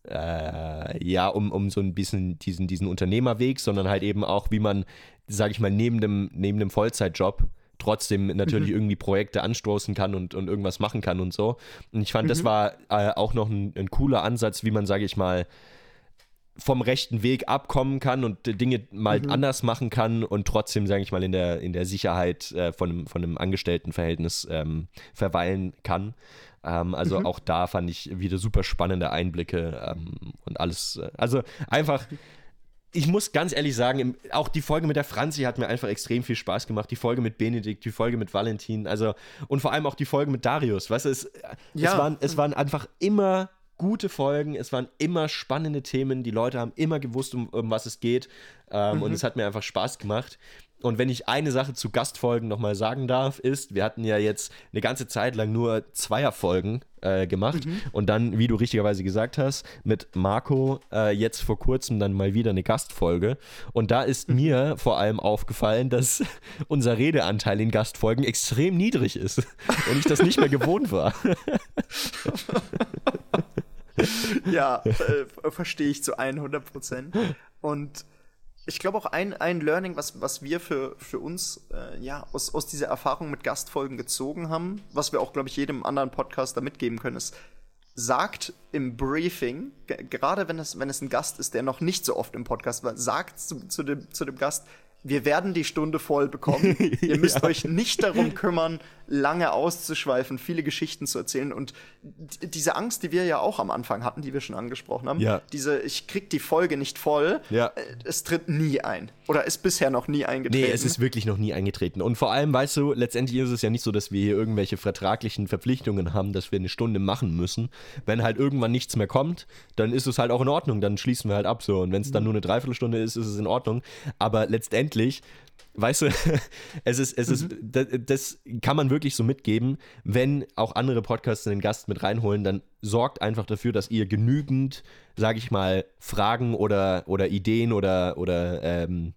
A: äh, ja, um, um so ein bisschen diesen, diesen Unternehmerweg, sondern halt eben auch, wie man, sag ich mal, neben dem, neben dem Vollzeitjob trotzdem natürlich mhm. irgendwie Projekte anstoßen kann und, und irgendwas machen kann und so. Und ich fand, mhm. das war äh, auch noch ein, ein, cooler Ansatz, wie man, sage ich mal, vom rechten Weg abkommen kann und Dinge mal mhm. anders machen kann und trotzdem, sage ich mal, in der, in der Sicherheit äh, von, einem, von einem Angestelltenverhältnis ähm, verweilen kann. Ähm, also mhm. auch da fand ich wieder super spannende Einblicke ähm, und alles. Äh, also einfach ich muss ganz ehrlich sagen, auch die Folge mit der Franzi hat mir einfach extrem viel Spaß gemacht. Die Folge mit Benedikt, die Folge mit Valentin, also und vor allem auch die Folge mit Darius. Weißt du, es, ja. es, waren, es waren einfach immer gute Folgen, es waren immer spannende Themen, die Leute haben immer gewusst, um, um was es geht ähm, mhm. und es hat mir einfach Spaß gemacht. Und wenn ich eine Sache zu Gastfolgen nochmal sagen darf, ist, wir hatten ja jetzt eine ganze Zeit lang nur Zweierfolgen äh, gemacht mhm. und dann, wie du richtigerweise gesagt hast, mit Marco äh, jetzt vor kurzem dann mal wieder eine Gastfolge. Und da ist mhm. mir vor allem aufgefallen, dass unser Redeanteil in Gastfolgen extrem niedrig ist und ich das nicht mehr gewohnt war.
B: ja, äh, verstehe ich zu 100 Prozent. Und ich glaube auch ein, ein Learning, was, was wir für, für uns äh, ja, aus, aus dieser Erfahrung mit Gastfolgen gezogen haben, was wir auch, glaube ich, jedem anderen Podcaster mitgeben können, ist, sagt im Briefing, gerade wenn es, wenn es ein Gast ist, der noch nicht so oft im Podcast war, sagt zu, zu, dem, zu dem Gast, wir werden die Stunde voll bekommen. Ihr müsst ja. euch nicht darum kümmern, lange auszuschweifen, viele Geschichten zu erzählen. Und diese Angst, die wir ja auch am Anfang hatten, die wir schon angesprochen haben,
A: ja.
B: diese, ich krieg die Folge nicht voll,
A: ja.
B: Äh, es tritt nie ein. Oder ist bisher noch nie eingetreten.
A: Nee, es ist wirklich noch nie eingetreten. Und vor allem, weißt du, letztendlich ist es ja nicht so, dass wir hier irgendwelche vertraglichen Verpflichtungen haben, dass wir eine Stunde machen müssen. Wenn halt irgendwann nichts mehr kommt, dann ist es halt auch in Ordnung. Dann schließen wir halt ab so. Und wenn es dann mhm. nur eine Dreiviertelstunde ist, ist es in Ordnung. Aber letztendlich weißt du, es ist, es ist, mhm. das, das, kann man wirklich so mitgeben. Wenn auch andere Podcasts einen Gast mit reinholen, dann sorgt einfach dafür, dass ihr genügend, sage ich mal, Fragen oder, oder Ideen oder, oder ähm,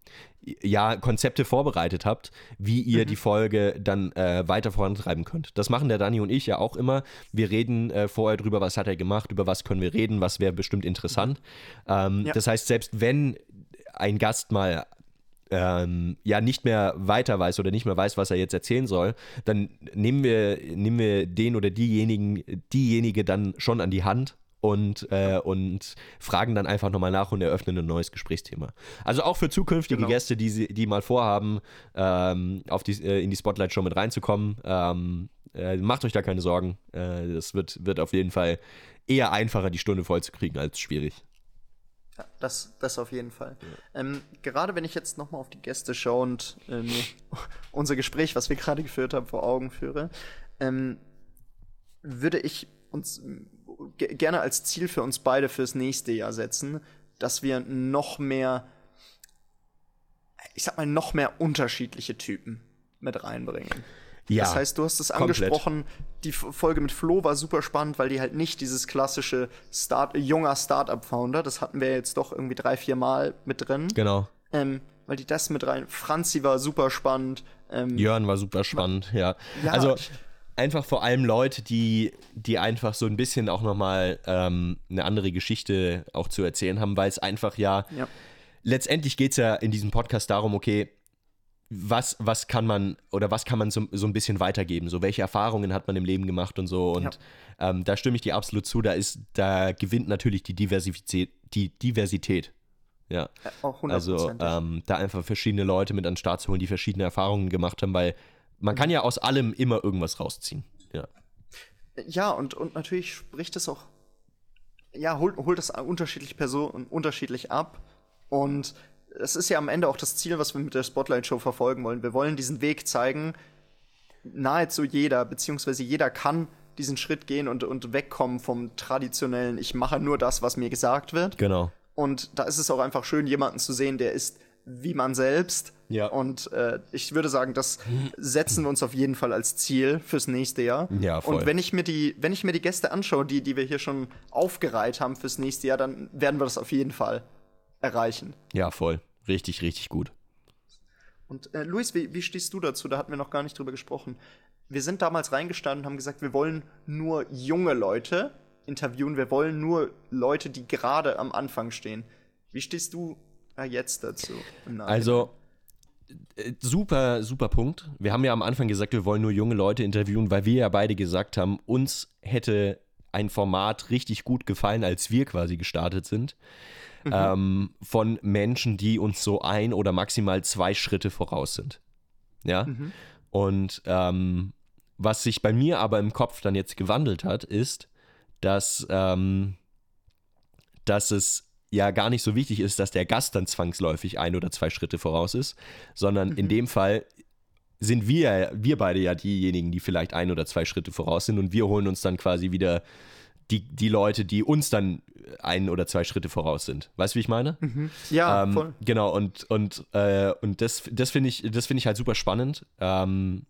A: ja, Konzepte vorbereitet habt, wie ihr mhm. die Folge dann äh, weiter vorantreiben könnt. Das machen der Dani und ich ja auch immer. Wir reden äh, vorher drüber, was hat er gemacht, über was können wir reden, was wäre bestimmt interessant. Ähm, ja. Das heißt, selbst wenn ein Gast mal ähm, ja nicht mehr weiter weiß oder nicht mehr weiß, was er jetzt erzählen soll, dann nehmen wir, nehmen wir den oder diejenigen, diejenige dann schon an die Hand und, äh, und fragen dann einfach nochmal nach und eröffnen ein neues Gesprächsthema. Also auch für zukünftige genau. Gäste, die, die mal vorhaben, ähm, auf die, äh, in die Spotlight-Show mit reinzukommen, ähm, äh, macht euch da keine Sorgen. Äh, das wird, wird auf jeden Fall eher einfacher, die Stunde voll zu kriegen, als schwierig.
B: Ja, das, das auf jeden Fall. Ja. Ähm, gerade wenn ich jetzt nochmal auf die Gäste schaue und äh, unser Gespräch, was wir gerade geführt haben, vor Augen führe, ähm, würde ich uns gerne als Ziel für uns beide fürs nächste Jahr setzen, dass wir noch mehr, ich sag mal, noch mehr unterschiedliche Typen mit reinbringen. Ja, das heißt, du hast es angesprochen, die Folge mit Flo war super spannend, weil die halt nicht dieses klassische Start junger Startup-Founder, das hatten wir jetzt doch irgendwie drei, vier Mal mit drin.
A: Genau.
B: Ähm, weil die das mit rein. Franzi war super spannend.
A: Ähm, Jörn war super spannend, ja. ja. Also einfach vor allem Leute, die, die einfach so ein bisschen auch nochmal ähm, eine andere Geschichte auch zu erzählen haben, weil es einfach ja, ja. letztendlich geht es ja in diesem Podcast darum, okay, was, was kann man oder was kann man so, so ein bisschen weitergeben? So, welche Erfahrungen hat man im Leben gemacht und so. Und ja. ähm, da stimme ich dir absolut zu. Da ist, da gewinnt natürlich die Diversität, die Diversität. Ja. Äh, also ähm, da einfach verschiedene Leute mit an den Start zu holen, die verschiedene Erfahrungen gemacht haben, weil man kann ja aus allem immer irgendwas rausziehen. Ja.
B: Ja, und, und natürlich spricht es auch, ja, holt, holt das unterschiedliche Personen unterschiedlich ab. Und es ist ja am Ende auch das Ziel, was wir mit der Spotlight-Show verfolgen wollen. Wir wollen diesen Weg zeigen, nahezu jeder, beziehungsweise jeder kann diesen Schritt gehen und, und wegkommen vom traditionellen, ich mache nur das, was mir gesagt wird.
A: Genau.
B: Und da ist es auch einfach schön, jemanden zu sehen, der ist wie man selbst.
A: Ja.
B: Und äh, ich würde sagen, das setzen wir uns auf jeden Fall als Ziel fürs nächste Jahr.
A: Ja, voll.
B: Und wenn ich mir die, wenn ich mir die Gäste anschaue, die, die wir hier schon aufgereiht haben fürs nächste Jahr, dann werden wir das auf jeden Fall erreichen.
A: Ja, voll. Richtig, richtig gut.
B: Und äh, Luis, wie, wie stehst du dazu? Da hatten wir noch gar nicht drüber gesprochen. Wir sind damals reingestanden und haben gesagt, wir wollen nur junge Leute interviewen. Wir wollen nur Leute, die gerade am Anfang stehen. Wie stehst du jetzt dazu?
A: Also, äh, super, super Punkt. Wir haben ja am Anfang gesagt, wir wollen nur junge Leute interviewen, weil wir ja beide gesagt haben, uns hätte ein Format richtig gut gefallen, als wir quasi gestartet sind. Mhm. Ähm, von Menschen, die uns so ein oder maximal zwei Schritte voraus sind. Ja. Mhm. Und ähm, was sich bei mir aber im Kopf dann jetzt gewandelt hat, ist, dass, ähm, dass es ja gar nicht so wichtig ist, dass der Gast dann zwangsläufig ein oder zwei Schritte voraus ist, sondern mhm. in dem Fall sind wir, wir beide ja diejenigen, die vielleicht ein oder zwei Schritte voraus sind und wir holen uns dann quasi wieder die, die Leute, die uns dann ein oder zwei Schritte voraus sind. Weißt du, wie ich meine?
B: Mhm. Ja,
A: ähm, voll. Genau, und, und, äh, und das, das finde ich, find ich halt super spannend. Ähm,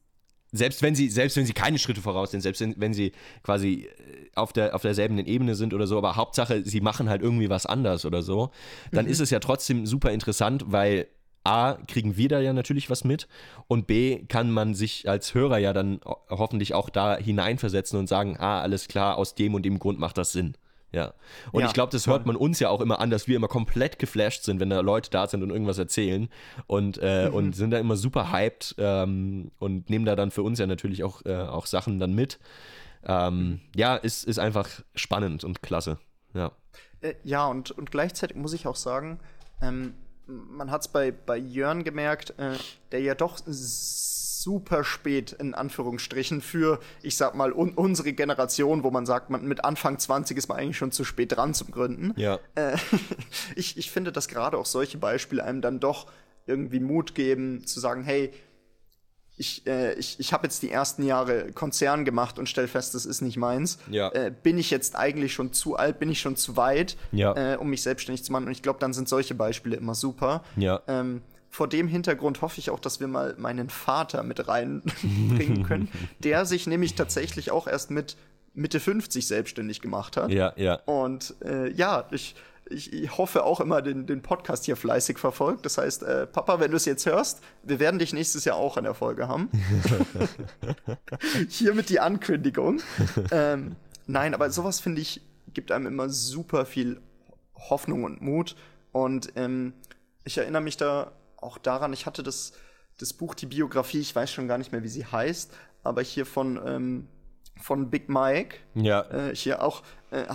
A: selbst wenn sie, selbst wenn sie keine Schritte voraus sind, selbst wenn, sie quasi äh, auf, der, auf derselben Ebene sind oder so, aber Hauptsache, sie machen halt irgendwie was anders oder so, dann mhm. ist es ja trotzdem super interessant, weil A, kriegen wir da ja natürlich was mit und B, kann man sich als Hörer ja dann hoffentlich auch da hineinversetzen und sagen, ah, alles klar, aus dem und dem Grund macht das Sinn. Ja. Und ja, ich glaube, das hört man uns ja auch immer an, dass wir immer komplett geflasht sind, wenn da Leute da sind und irgendwas erzählen und, äh, mhm. und sind da immer super hyped ähm, und nehmen da dann für uns ja natürlich auch, äh, auch Sachen dann mit. Ähm, ja, ist, ist einfach spannend und klasse. Ja.
B: Äh, ja, und, und gleichzeitig muss ich auch sagen, ähm, man hat es bei, bei Jörn gemerkt, äh, der ja doch super spät in Anführungsstrichen für, ich sag mal, un unsere Generation, wo man sagt, man mit Anfang 20 ist man eigentlich schon zu spät dran zum Gründen.
A: Ja.
B: Äh, ich, ich finde, dass gerade auch solche Beispiele einem dann doch irgendwie Mut geben, zu sagen, hey, ich, äh, ich, ich habe jetzt die ersten Jahre Konzern gemacht und stell fest, das ist nicht meins.
A: Ja.
B: Äh, bin ich jetzt eigentlich schon zu alt, bin ich schon zu weit,
A: ja.
B: äh, um mich selbstständig zu machen? Und ich glaube, dann sind solche Beispiele immer super.
A: Ja.
B: Ähm, vor dem Hintergrund hoffe ich auch, dass wir mal meinen Vater mit reinbringen können, der sich nämlich tatsächlich auch erst mit Mitte 50 selbstständig gemacht hat.
A: Ja, ja.
B: Und äh, ja, ich, ich, ich, hoffe auch immer den, den Podcast hier fleißig verfolgt. Das heißt, äh, Papa, wenn du es jetzt hörst, wir werden dich nächstes Jahr auch in der Folge haben. Hiermit die Ankündigung. ähm, nein, aber sowas finde ich, gibt einem immer super viel Hoffnung und Mut. Und ähm, ich erinnere mich da auch daran, ich hatte das, das Buch, die Biografie, ich weiß schon gar nicht mehr, wie sie heißt, aber hier von, ähm, von Big Mike.
A: Ja.
B: Äh, hier auch äh,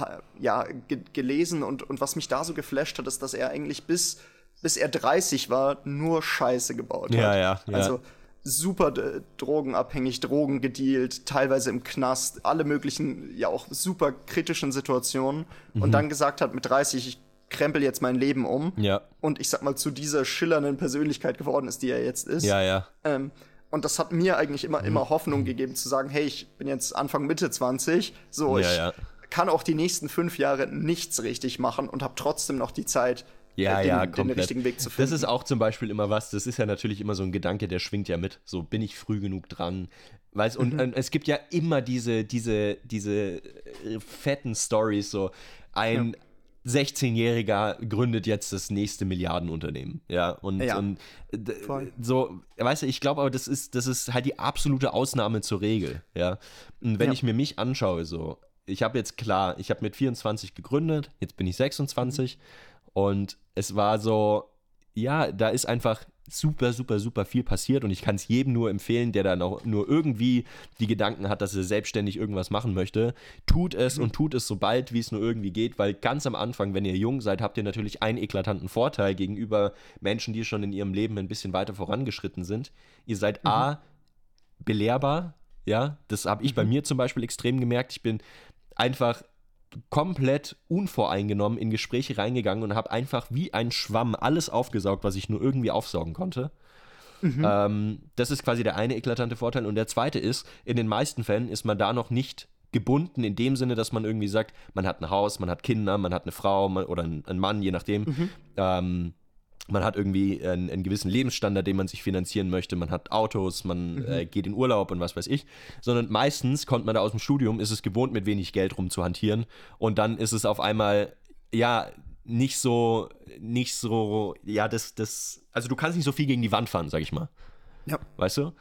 B: ja, ge gelesen und, und was mich da so geflasht hat, ist, dass er eigentlich bis, bis er 30 war, nur Scheiße gebaut hat.
A: Ja, ja,
B: ja. Also super äh, drogenabhängig, Drogen gedealt, teilweise im Knast, alle möglichen, ja auch super kritischen Situationen mhm. und dann gesagt hat mit 30, ich krempel jetzt mein Leben um.
A: Ja.
B: Und ich sag mal, zu dieser schillernden Persönlichkeit geworden ist, die er jetzt ist.
A: Ja, ja.
B: Ähm, und das hat mir eigentlich immer, immer Hoffnung gegeben, zu sagen, hey, ich bin jetzt Anfang Mitte 20, so,
A: ja,
B: ich
A: ja.
B: Kann auch die nächsten fünf Jahre nichts richtig machen und habe trotzdem noch die Zeit,
A: ja,
B: äh, den,
A: ja,
B: den, richtigen Weg zu finden.
A: Das ist auch zum Beispiel immer was, das ist ja natürlich immer so ein Gedanke, der schwingt ja mit. So, bin ich früh genug dran? Weißt, und, mhm. und es gibt ja immer diese, diese, diese äh, fetten Stories, so ein, 16-Jähriger gründet jetzt das nächste Milliardenunternehmen. Ja, und, ja, und so, weißt du, ich glaube aber, das ist, das ist halt die absolute Ausnahme zur Regel. Ja, und wenn ja. ich mir mich anschaue, so, ich habe jetzt klar, ich habe mit 24 gegründet, jetzt bin ich 26 mhm. und es war so, ja, da ist einfach super, super, super viel passiert und ich kann es jedem nur empfehlen, der dann auch nur irgendwie die Gedanken hat, dass er selbstständig irgendwas machen möchte. Tut es mhm. und tut es so bald, wie es nur irgendwie geht, weil ganz am Anfang, wenn ihr jung seid, habt ihr natürlich einen eklatanten Vorteil gegenüber Menschen, die schon in ihrem Leben ein bisschen weiter vorangeschritten sind. Ihr seid mhm. A, belehrbar, ja, das habe ich mhm. bei mir zum Beispiel extrem gemerkt. Ich bin einfach komplett unvoreingenommen in Gespräche reingegangen und habe einfach wie ein Schwamm alles aufgesaugt, was ich nur irgendwie aufsaugen konnte. Mhm. Ähm, das ist quasi der eine eklatante Vorteil. Und der zweite ist, in den meisten Fällen ist man da noch nicht gebunden in dem Sinne, dass man irgendwie sagt, man hat ein Haus, man hat Kinder, man hat eine Frau man, oder einen Mann, je nachdem. Mhm. Ähm, man hat irgendwie einen, einen, gewissen Lebensstandard, den man sich finanzieren möchte, man hat Autos, man mhm. äh, geht in Urlaub und was weiß ich, sondern meistens kommt man da aus dem Studium, ist es gewohnt, mit wenig Geld rumzuhantieren und dann ist es auf einmal, ja, nicht so, nicht so, ja, das, das, also du kannst nicht so viel gegen die Wand fahren, sag ich mal. Ja. Weißt du?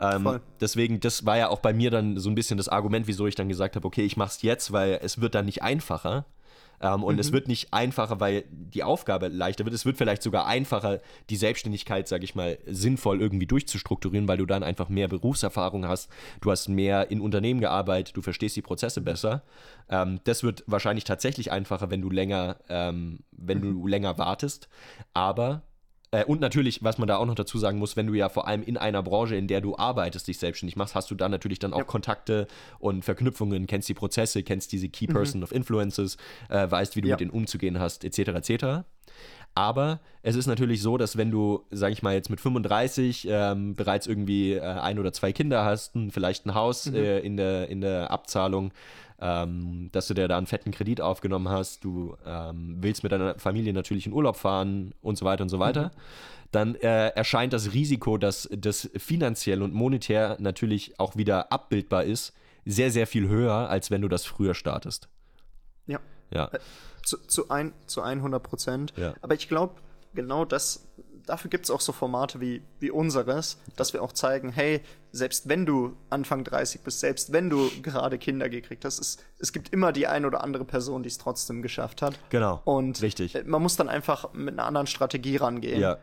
A: Ähm, deswegen, das war ja auch bei mir dann so ein bisschen das Argument, wieso ich dann gesagt habe, okay, ich mach's jetzt, weil es wird dann nicht einfacher. Ähm, und mhm. es wird nicht einfacher, weil die Aufgabe leichter wird. Es wird vielleicht sogar einfacher, die Selbstständigkeit, sage ich mal, sinnvoll irgendwie durchzustrukturieren, weil du dann einfach mehr Berufserfahrung hast. Du hast mehr in Unternehmen gearbeitet, du verstehst die Prozesse besser. Ähm, das wird wahrscheinlich tatsächlich einfacher, wenn du länger, ähm, wenn mhm. du länger wartest. Aber äh, und natürlich, was man da auch noch dazu sagen muss, wenn du ja vor allem in einer Branche, in der du arbeitest, dich selbstständig machst, hast du da natürlich dann auch ja. Kontakte und Verknüpfungen, kennst die Prozesse, kennst diese Key mhm. Person mhm. of Influences, äh, weißt, wie du ja. mit denen umzugehen hast, etc. etc. Aber es ist natürlich so, dass wenn du, sag ich mal, jetzt mit 35 ähm, bereits irgendwie äh, ein oder zwei Kinder hast, vielleicht ein Haus mhm. äh, in, der, in der Abzahlung, ähm, dass du dir da einen fetten Kredit aufgenommen hast, du ähm, willst mit deiner Familie natürlich in Urlaub fahren und so weiter und so weiter, mhm. dann äh, erscheint das Risiko, dass das finanziell und monetär natürlich auch wieder abbildbar ist, sehr, sehr viel höher, als wenn du das früher startest.
B: Ja. Ja. Äh, zu, zu, ein, zu 100 Prozent. Ja. Aber ich glaube, genau das dafür gibt es auch so Formate wie, wie unseres, dass wir auch zeigen, hey, selbst wenn du Anfang 30 bist, selbst wenn du gerade Kinder gekriegt hast, es, es gibt immer die eine oder andere Person, die es trotzdem geschafft hat.
A: Genau.
B: Und
A: richtig.
B: Äh, man muss dann einfach mit einer anderen Strategie rangehen.
A: Ja.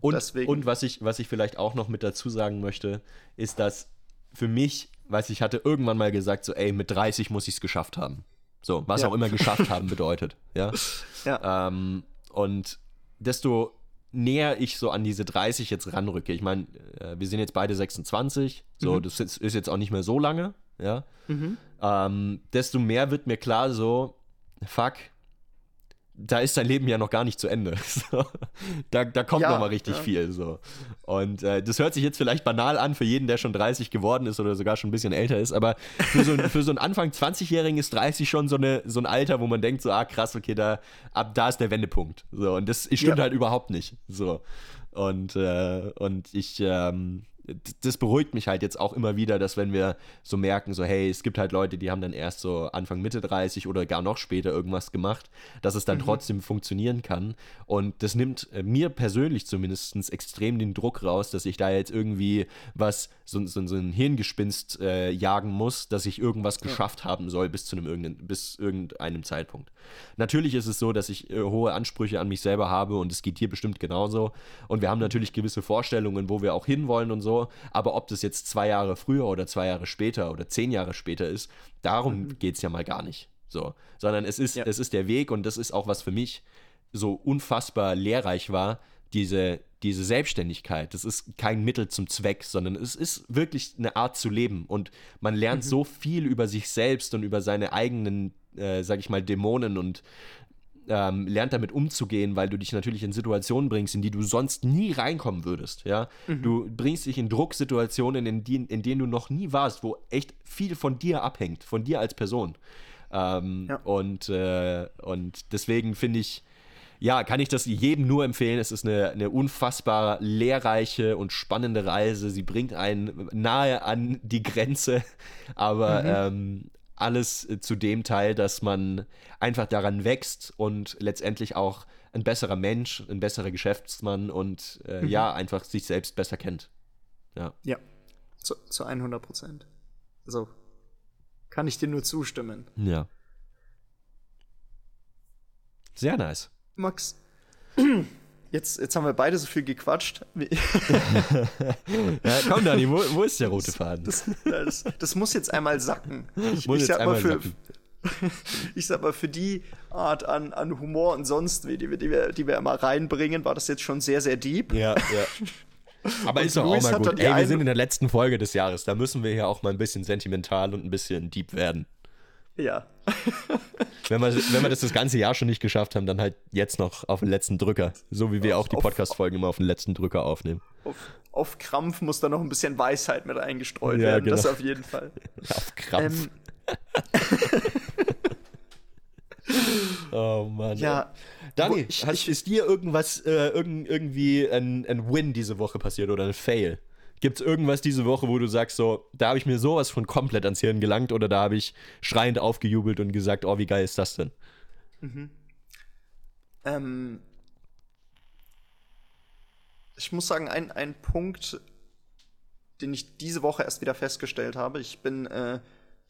A: Und, Deswegen. und was, ich, was ich vielleicht auch noch mit dazu sagen möchte, ist, dass für mich, weiß ich hatte irgendwann mal gesagt, so, ey, mit 30 muss ich es geschafft haben. So, was ja. auch immer geschafft haben bedeutet. Ja. ja. Ähm, und desto näher ich so an diese 30 jetzt ranrücke. Ich meine, äh, wir sind jetzt beide 26, so, mhm. das ist, ist, jetzt auch nicht mehr so lange, ja. Mhm. Ähm, desto mehr wird mir klar, so, fuck, da ist dein Leben ja noch gar nicht zu Ende. So. Da, da kommt ja, noch mal richtig ja. viel. So. Und äh, das hört sich jetzt vielleicht banal an für jeden, der schon 30 geworden ist oder sogar schon ein bisschen älter ist, aber für so, für so einen Anfang 20-Jährigen ist 30 schon so, eine, so ein Alter, wo man denkt, so, ah krass, okay, da, ab da ist der Wendepunkt. So, und das stimmt ja. halt überhaupt nicht. So. Und, äh, und ich, ähm, das beruhigt mich halt jetzt auch immer wieder, dass wenn wir so merken, so hey, es gibt halt Leute, die haben dann erst so Anfang Mitte 30 oder gar noch später irgendwas gemacht, dass es dann mhm. trotzdem funktionieren kann. Und das nimmt äh, mir persönlich zumindest extrem den Druck raus, dass ich da jetzt irgendwie was, so, so, so ein Hirngespinst äh, jagen muss, dass ich irgendwas ja. geschafft haben soll bis zu einem irgendeinem, bis irgendeinem Zeitpunkt. Natürlich ist es so, dass ich äh, hohe Ansprüche an mich selber habe und es geht dir bestimmt genauso. Und wir haben natürlich gewisse Vorstellungen, wo wir auch hinwollen und so aber ob das jetzt zwei Jahre früher oder zwei Jahre später oder zehn Jahre später ist, darum mhm. geht es ja mal gar nicht. So, sondern es ist, ja. es ist der Weg und das ist auch was für mich so unfassbar lehrreich war, diese, diese Selbstständigkeit. Das ist kein Mittel zum Zweck, sondern es ist wirklich eine Art zu leben und man lernt mhm. so viel über sich selbst und über seine eigenen, äh, sag ich mal, Dämonen und ähm, lernt damit umzugehen, weil du dich natürlich in Situationen bringst, in die du sonst nie reinkommen würdest. Ja? Mhm. Du bringst dich in Drucksituationen, in, die, in denen du noch nie warst, wo echt viel von dir abhängt, von dir als Person. Ähm, ja. und, äh, und deswegen finde ich, ja, kann ich das jedem nur empfehlen. Es ist eine, eine unfassbar lehrreiche und spannende Reise. Sie bringt einen nahe an die Grenze, aber, mhm. ähm, alles äh, zu dem Teil, dass man einfach daran wächst und letztendlich auch ein besserer Mensch, ein besserer Geschäftsmann und äh, mhm. ja, einfach sich selbst besser kennt. Ja.
B: Ja, zu, zu 100 Prozent. Also kann ich dir nur zustimmen.
A: Ja. Sehr nice.
B: Max, jetzt, jetzt haben wir beide so viel gequatscht.
A: ja, komm, Dani, wo, wo ist der rote Faden?
B: Das, das, das muss jetzt einmal sacken. Ich, muss ich sag mal für, sacken. ich sag mal, für die Art an, an Humor und sonst wie, die, die, wir, die wir immer reinbringen, war das jetzt schon sehr, sehr deep.
A: Ja, ja. Aber und ist doch auch mal gut. Ey, wir sind in der letzten Folge des Jahres. Da müssen wir ja auch mal ein bisschen sentimental und ein bisschen deep werden.
B: Ja.
A: wenn, wir, wenn wir das das ganze Jahr schon nicht geschafft haben, dann halt jetzt noch auf den letzten Drücker. So wie wir auf, auch die Podcast-Folgen immer auf den letzten Drücker aufnehmen.
B: Auf, auf, Krampf muss da noch ein bisschen Weisheit mit eingestreut ja, werden. Genau. Das auf jeden Fall.
A: auf Krampf. Ähm. oh Mann.
B: Ja.
A: Dani, ich, hast, ist dir irgendwas, äh, irgend, irgendwie ein, ein Win diese Woche passiert oder ein Fail? Gibt es irgendwas diese Woche, wo du sagst, so, da habe ich mir sowas von komplett ans Hirn gelangt oder da habe ich schreiend aufgejubelt und gesagt, oh, wie geil ist das denn? Mhm.
B: Ähm, ich muss sagen, ein, ein Punkt, den ich diese Woche erst wieder festgestellt habe. Ich bin äh,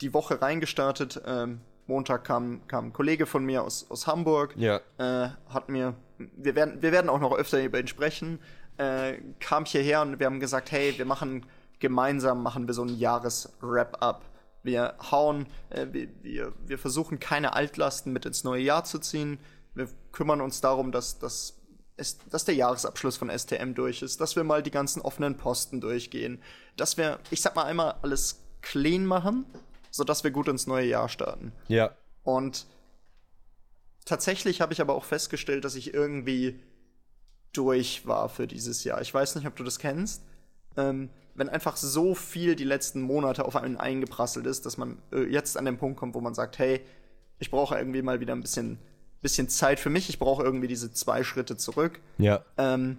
B: die Woche reingestartet. Ähm, Montag kam, kam ein Kollege von mir aus, aus Hamburg.
A: Ja.
B: Äh, hat mir, wir werden, wir werden auch noch öfter über ihn sprechen äh, kam hierher und wir haben gesagt, hey, wir machen gemeinsam machen wir so ein Jahres-Wrap-up. Wir hauen, äh, wir, wir, wir versuchen keine Altlasten mit ins neue Jahr zu ziehen. Wir kümmern uns darum, dass, dass, es, dass der Jahresabschluss von STM durch ist, dass wir mal die ganzen offenen Posten durchgehen, dass wir, ich sag mal einmal, alles clean machen, sodass wir gut ins neue Jahr starten.
A: Ja.
B: Und tatsächlich habe ich aber auch festgestellt, dass ich irgendwie durch war für dieses Jahr. Ich weiß nicht, ob du das kennst. Ähm, wenn einfach so viel die letzten Monate auf einen eingeprasselt ist, dass man äh, jetzt an den Punkt kommt, wo man sagt, hey, ich brauche irgendwie mal wieder ein bisschen, bisschen Zeit für mich. Ich brauche irgendwie diese zwei Schritte zurück.
A: Ja.
B: Ähm,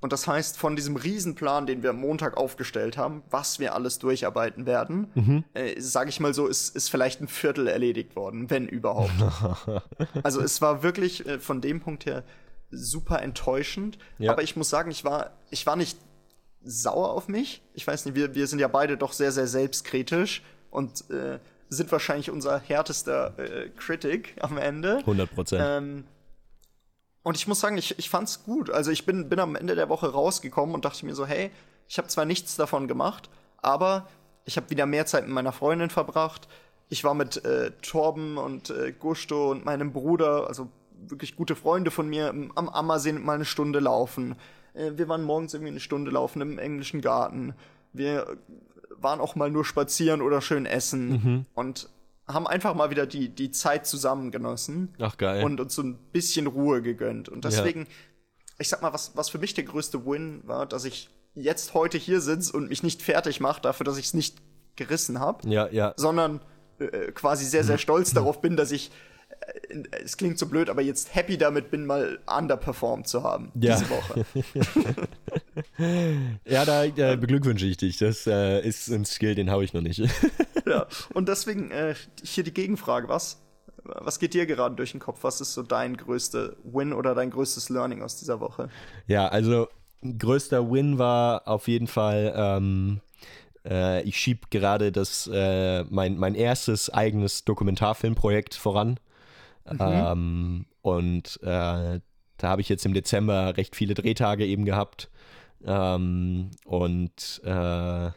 B: und das heißt, von diesem Riesenplan, den wir am Montag aufgestellt haben, was wir alles durcharbeiten werden, mhm. äh, sage ich mal so, ist, ist vielleicht ein Viertel erledigt worden, wenn überhaupt. also es war wirklich äh, von dem Punkt her super enttäuschend. Ja. Aber ich muss sagen, ich war, ich war nicht sauer auf mich. Ich weiß nicht, wir, wir sind ja beide doch sehr, sehr selbstkritisch und äh, sind wahrscheinlich unser härtester äh, Critic am Ende.
A: 100 Prozent.
B: Ähm, und ich muss sagen, ich, ich fand's gut. Also ich bin, bin am Ende der Woche rausgekommen und dachte mir so, hey, ich habe zwar nichts davon gemacht, aber ich habe wieder mehr Zeit mit meiner Freundin verbracht. Ich war mit äh, Torben und äh, Gusto und meinem Bruder, also wirklich gute Freunde von mir am Ammersee mal eine Stunde laufen. Äh, wir waren morgens irgendwie eine Stunde laufen im englischen Garten. Wir waren auch mal nur spazieren oder schön essen mhm. und haben einfach mal wieder die, die Zeit zusammen genossen.
A: Ach geil.
B: Und uns so ein bisschen Ruhe gegönnt. Und deswegen, ja. ich sag mal, was, was für mich der größte Win war, dass ich jetzt heute hier sitze und mich nicht fertig mache dafür, dass ich es nicht gerissen habe.
A: Ja, ja.
B: Sondern äh, quasi sehr, sehr stolz darauf bin, dass ich es klingt so blöd, aber jetzt happy damit bin, mal underperformed zu haben
A: ja.
B: diese Woche.
A: ja, da äh, beglückwünsche ich dich. Das äh, ist ein Skill, den habe ich noch nicht.
B: ja, und deswegen äh, hier die Gegenfrage. Was, was geht dir gerade durch den Kopf? Was ist so dein größter Win oder dein größtes Learning aus dieser Woche?
A: Ja, also größter Win war auf jeden Fall, ähm, äh, ich schiebe gerade das, äh, mein, mein erstes eigenes Dokumentarfilmprojekt voran. Mhm. Ähm, und äh, da habe ich jetzt im Dezember recht viele Drehtage eben gehabt. Ähm, und äh,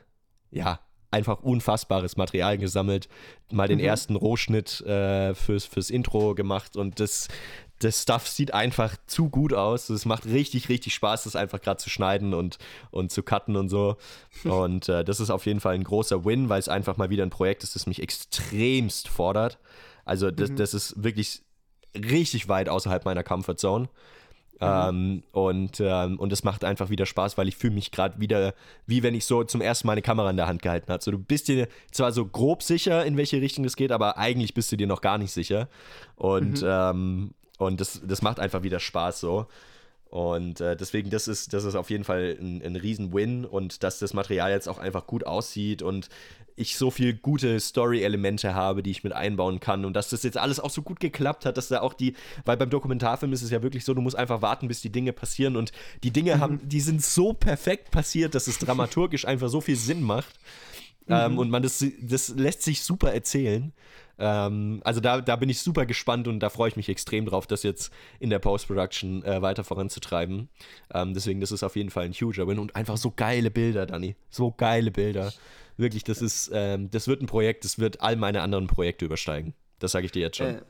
A: ja, einfach unfassbares Material gesammelt, mal den mhm. ersten Rohschnitt äh, fürs, fürs Intro gemacht und das, das Stuff sieht einfach zu gut aus. Es macht richtig, richtig Spaß, das einfach gerade zu schneiden und, und zu cutten und so. Und äh, das ist auf jeden Fall ein großer Win, weil es einfach mal wieder ein Projekt ist, das mich extremst fordert. Also das, mhm. das ist wirklich richtig weit außerhalb meiner Comfortzone. Mhm. Ähm, und, ähm, und es macht einfach wieder Spaß, weil ich fühle mich gerade wieder, wie wenn ich so zum ersten Mal eine Kamera in der Hand gehalten habe. So, du bist dir zwar so grob sicher, in welche Richtung es geht, aber eigentlich bist du dir noch gar nicht sicher. Und, mhm. ähm, und das, das macht einfach wieder Spaß so. Und äh, deswegen, das ist, das ist auf jeden Fall ein, ein Riesen-Win und dass das Material jetzt auch einfach gut aussieht und ich so viel gute Story-Elemente habe, die ich mit einbauen kann und dass das jetzt alles auch so gut geklappt hat, dass da auch die, weil beim Dokumentarfilm ist es ja wirklich so, du musst einfach warten, bis die Dinge passieren und die Dinge mhm. haben, die sind so perfekt passiert, dass es dramaturgisch einfach so viel Sinn macht mhm. ähm, und man das, das lässt sich super erzählen. Ähm, also da, da bin ich super gespannt und da freue ich mich extrem drauf, das jetzt in der Post-Production äh, weiter voranzutreiben. Ähm, deswegen, das ist auf jeden Fall ein huger Win und einfach so geile Bilder, Dani. So geile Bilder. Wirklich, das ist, ähm, das wird ein Projekt, das wird all meine anderen Projekte übersteigen. Das sage ich dir jetzt schon. Äh.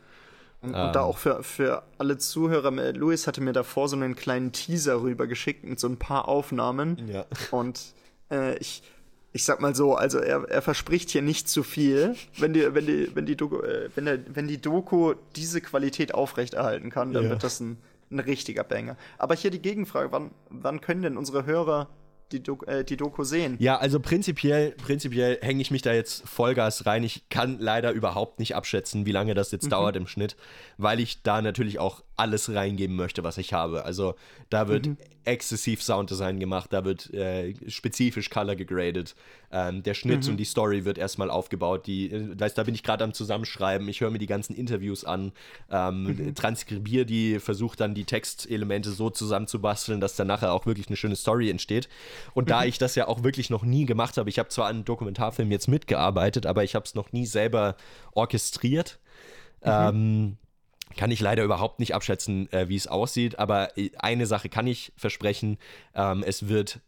B: Und, und, da ähm. auch für, für alle Zuhörer, Luis hatte mir davor so einen kleinen Teaser rübergeschickt mit so ein paar Aufnahmen. Ja. Und äh, ich, ich sag mal so, also er, er verspricht hier nicht zu viel. Wenn die, wenn die, wenn die Doku, äh, wenn, der, wenn die Doku diese Qualität aufrechterhalten kann, dann ja. wird das ein, ein richtiger Banger. Aber hier die Gegenfrage, wann, wann können denn unsere Hörer die, Doku, äh, die Doku sehen.
A: Ja, also prinzipiell, prinzipiell hänge ich mich da jetzt Vollgas rein. Ich kann leider überhaupt nicht abschätzen, wie lange das jetzt mhm. dauert im Schnitt, weil ich da natürlich auch alles reingeben möchte, was ich habe. Also da wird mhm. exzessiv Sounddesign gemacht, da wird äh, spezifisch Color gegradet. Ähm, der Schnitt mhm. und die Story wird erstmal aufgebaut. Die, äh, da bin ich gerade am Zusammenschreiben. Ich höre mir die ganzen Interviews an, ähm, mhm. transkribiere die, versuche dann die Textelemente so zusammenzubasteln, dass dann nachher auch wirklich eine schöne Story entsteht. Und da mhm. ich das ja auch wirklich noch nie gemacht habe, ich habe zwar an Dokumentarfilmen jetzt mitgearbeitet, aber ich habe es noch nie selber orchestriert. Mhm. Ähm, kann ich leider überhaupt nicht abschätzen, äh, wie es aussieht, aber äh, eine Sache kann ich versprechen, ähm, es wird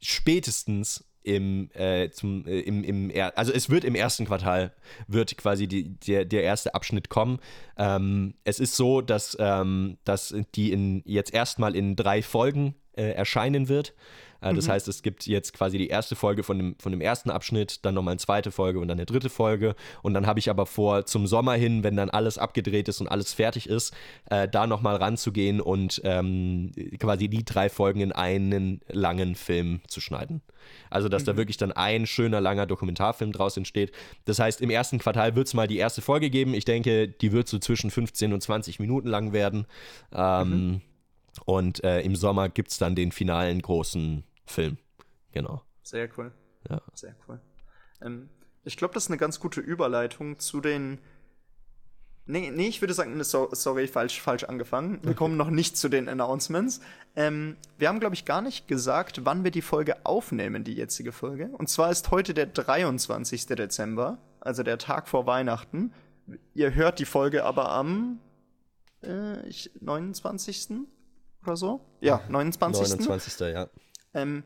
A: spätestens im, äh, zum, äh, im, im er also es wird im ersten Quartal, wird quasi die, der, der erste Abschnitt kommen. Ähm, es ist so, dass, ähm, dass die in, jetzt erstmal in drei Folgen äh, erscheinen wird. Äh, das mhm. heißt, es gibt jetzt quasi die erste Folge von dem, von dem ersten Abschnitt, dann nochmal eine zweite Folge und dann eine dritte Folge. Und dann habe ich aber vor, zum Sommer hin, wenn dann alles abgedreht ist und alles fertig ist, äh, da nochmal ranzugehen und ähm, quasi die drei Folgen in einen langen Film zu schneiden. Also, dass mhm. da wirklich dann ein schöner, langer Dokumentarfilm draus entsteht. Das heißt, im ersten Quartal wird es mal die erste Folge geben. Ich denke, die wird so zwischen 15 und 20 Minuten lang werden. Ähm, mhm. Und äh, im Sommer gibt es dann den finalen großen Film. Genau.
B: Sehr cool. Ja. Sehr cool. Ähm, ich glaube, das ist eine ganz gute Überleitung zu den. Nee, nee, ich würde sagen, so, sorry, falsch, falsch angefangen. Wir okay. kommen noch nicht zu den Announcements. Ähm, wir haben, glaube ich, gar nicht gesagt, wann wir die Folge aufnehmen, die jetzige Folge. Und zwar ist heute der 23. Dezember, also der Tag vor Weihnachten. Ihr hört die Folge aber am äh, ich, 29. oder so? Ja, 29.
A: 29. ja.
B: Ähm,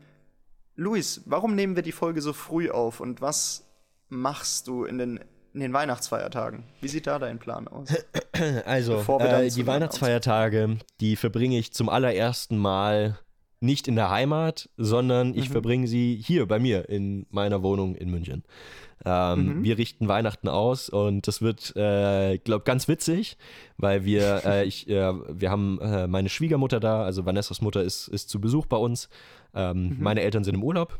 B: Luis, warum nehmen wir die Folge so früh auf und was machst du in den, in den Weihnachtsfeiertagen? Wie sieht da dein Plan aus?
A: Also, äh, die Weihnachtsfeiertage, die verbringe ich zum allerersten Mal nicht in der Heimat, sondern ich mhm. verbringe sie hier bei mir in meiner Wohnung in München. Ähm, mhm. Wir richten Weihnachten aus und das wird, äh, glaube ganz witzig, weil wir, äh, ich, äh, wir haben äh, meine Schwiegermutter da, also Vanessas Mutter ist, ist zu Besuch bei uns. Ähm, mhm. Meine Eltern sind im Urlaub.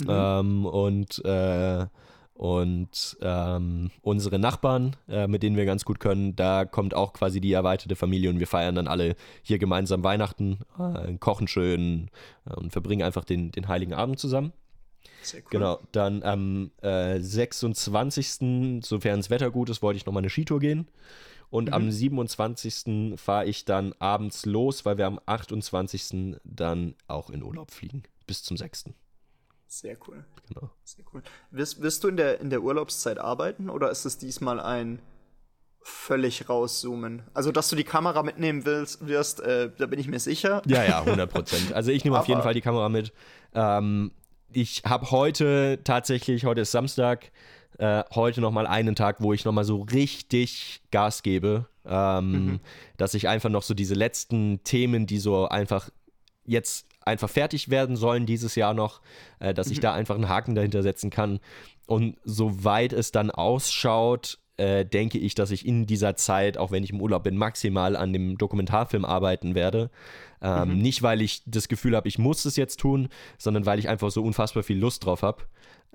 A: Mhm. Ähm, und äh, und ähm, unsere Nachbarn, äh, mit denen wir ganz gut können, da kommt auch quasi die erweiterte Familie und wir feiern dann alle hier gemeinsam Weihnachten, äh, kochen schön äh, und verbringen einfach den, den Heiligen Abend zusammen. Sehr cool. Genau, dann am 26., äh, sofern das Wetter gut ist, wollte ich nochmal eine Skitour gehen. Und mhm. am 27. fahre ich dann abends los, weil wir am 28. dann auch in Urlaub fliegen. Bis zum 6.
B: Sehr cool. Genau. Sehr cool. Wirst, wirst du in der, in der Urlaubszeit arbeiten oder ist es diesmal ein völlig rauszoomen? Also, dass du die Kamera mitnehmen willst, wirst, äh, da bin ich mir sicher.
A: Ja, ja, 100 Prozent. Also, ich nehme auf jeden Fall die Kamera mit. Ähm, ich habe heute tatsächlich, heute ist Samstag, äh, heute nochmal einen Tag, wo ich nochmal so richtig Gas gebe. Ähm, mhm. Dass ich einfach noch so diese letzten Themen, die so einfach jetzt einfach fertig werden sollen dieses Jahr noch, äh, dass mhm. ich da einfach einen Haken dahinter setzen kann. Und soweit es dann ausschaut, äh, denke ich, dass ich in dieser Zeit, auch wenn ich im Urlaub bin, maximal an dem Dokumentarfilm arbeiten werde. Ähm, mhm. Nicht, weil ich das Gefühl habe, ich muss es jetzt tun, sondern weil ich einfach so unfassbar viel Lust drauf habe.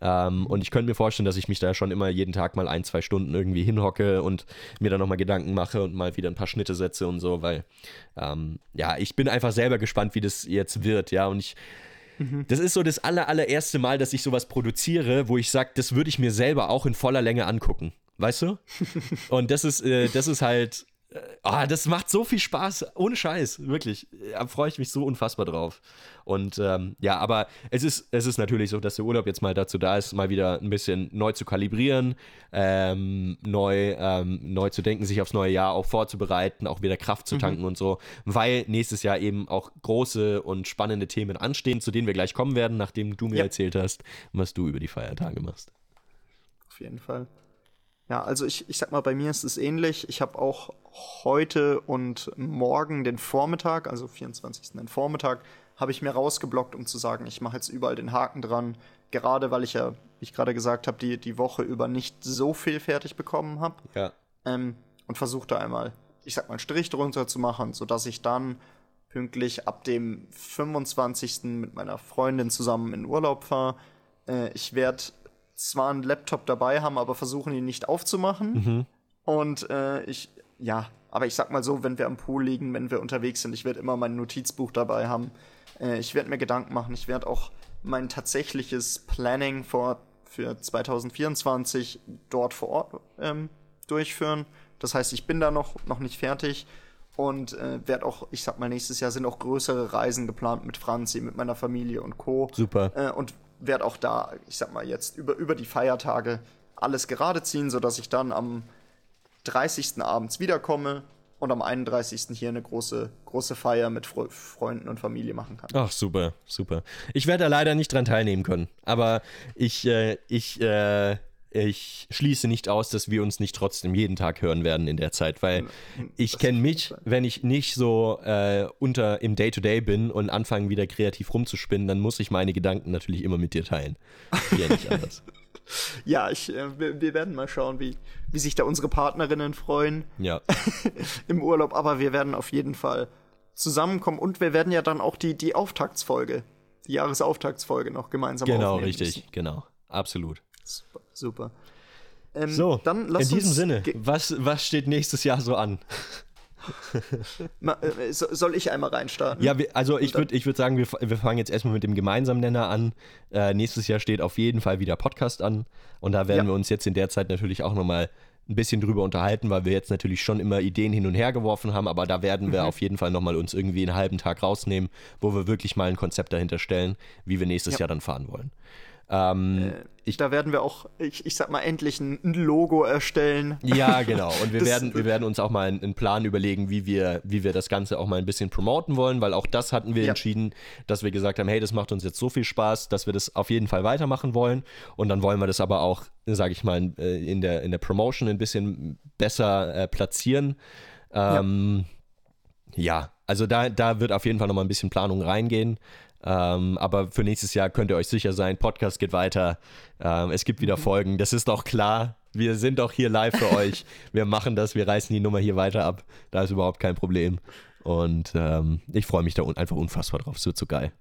A: Ähm, und ich könnte mir vorstellen, dass ich mich da schon immer jeden Tag mal ein, zwei Stunden irgendwie hinhocke und mir dann nochmal Gedanken mache und mal wieder ein paar Schnitte setze und so, weil ähm, ja, ich bin einfach selber gespannt, wie das jetzt wird, ja. Und ich mhm. das ist so das aller, allererste Mal, dass ich sowas produziere, wo ich sage, das würde ich mir selber auch in voller Länge angucken. Weißt du? Und das ist, äh, das ist halt, Ah, das macht so viel Spaß, ohne Scheiß, wirklich. Da freue ich mich so unfassbar drauf. Und ähm, ja, aber es ist, es ist natürlich so, dass der Urlaub jetzt mal dazu da ist, mal wieder ein bisschen neu zu kalibrieren, ähm, neu, ähm, neu zu denken, sich aufs neue Jahr auch vorzubereiten, auch wieder Kraft zu mhm. tanken mhm. und so, weil nächstes Jahr eben auch große und spannende Themen anstehen, zu denen wir gleich kommen werden, nachdem du mir ja. erzählt hast, was du über die Feiertage machst.
B: Auf jeden Fall. Ja, also ich, ich sag mal, bei mir ist es ähnlich. Ich habe auch heute und morgen den Vormittag, also 24. den Vormittag, habe ich mir rausgeblockt, um zu sagen, ich mache jetzt überall den Haken dran. Gerade weil ich ja, wie ich gerade gesagt habe, die, die Woche über nicht so viel fertig bekommen habe.
A: Ja.
B: Ähm, und versuche da einmal, ich sag mal, einen Strich drunter zu machen, sodass ich dann pünktlich ab dem 25. mit meiner Freundin zusammen in Urlaub fahre. Äh, ich werde zwar einen Laptop dabei haben, aber versuchen ihn nicht aufzumachen. Mhm. Und äh, ich, ja, aber ich sag mal so, wenn wir am Pool liegen, wenn wir unterwegs sind, ich werde immer mein Notizbuch dabei haben. Äh, ich werde mir Gedanken machen. Ich werde auch mein tatsächliches Planning vor, für 2024 dort vor Ort ähm, durchführen. Das heißt, ich bin da noch, noch nicht fertig und äh, werde auch, ich sag mal, nächstes Jahr sind auch größere Reisen geplant mit Franzi, mit meiner Familie und Co.
A: Super.
B: Äh, und werde auch da, ich sag mal jetzt, über, über die Feiertage alles gerade ziehen, sodass ich dann am 30. abends wiederkomme und am 31. hier eine große, große Feier mit Fre Freunden und Familie machen kann.
A: Ach, super, super. Ich werde da leider nicht dran teilnehmen können, aber ich, äh, ich, äh, ich schließe nicht aus, dass wir uns nicht trotzdem jeden Tag hören werden in der Zeit, weil ich kenne mich, wenn ich nicht so äh, unter im Day-to-Day -Day bin und anfange wieder kreativ rumzuspinnen, dann muss ich meine Gedanken natürlich immer mit dir teilen. Ja, nicht anders.
B: ja, ich, äh, wir, wir, werden mal schauen, wie, wie sich da unsere Partnerinnen freuen.
A: Ja.
B: Im Urlaub, aber wir werden auf jeden Fall zusammenkommen und wir werden ja dann auch die, die Auftaktsfolge, die Jahresauftaktsfolge noch gemeinsam
A: genau, aufnehmen. Genau, richtig, genau. Absolut.
B: Super. super.
A: Ähm, so, dann lass in diesem Sinne, was, was steht nächstes Jahr so an?
B: Äh, soll ich einmal reinstarten?
A: Ja, also ich würde ich würd sagen, wir, wir fangen jetzt erstmal mit dem gemeinsamen Nenner an. Äh, nächstes Jahr steht auf jeden Fall wieder Podcast an. Und da werden ja. wir uns jetzt in der Zeit natürlich auch nochmal ein bisschen drüber unterhalten, weil wir jetzt natürlich schon immer Ideen hin und her geworfen haben, aber da werden wir mhm. auf jeden Fall nochmal uns irgendwie einen halben Tag rausnehmen, wo wir wirklich mal ein Konzept dahinter stellen, wie wir nächstes ja. Jahr dann fahren wollen.
B: Ähm, äh, ich, da werden wir auch, ich, ich sag mal, endlich ein Logo erstellen.
A: Ja, genau. Und wir, werden, wir werden uns auch mal einen, Plan überlegen, wie wir, wie wir das Ganze auch mal ein bisschen promoten wollen, weil auch das hatten wir ja. entschieden, dass wir gesagt haben, hey, das macht uns jetzt so viel Spaß, dass wir das auf jeden Fall weitermachen wollen. Und dann wollen wir das aber auch, sage ich mal, äh, in der, in der Promotion ein bisschen besser äh, platzieren. Ähm, ja. ja, also da, da wird auf jeden Fall nochmal ein bisschen Planung reingehen. Ähm, aber für nächstes Jahr könnt ihr euch sicher sein, Podcast geht weiter. Ähm, es gibt wieder mhm. Folgen. Das ist doch klar. Wir sind doch hier live für euch. Wir machen das, wir reißen die Nummer hier weiter ab. Da ist überhaupt kein Problem. Und ähm, ich freue mich da un einfach unfassbar drauf. Es wird so geil.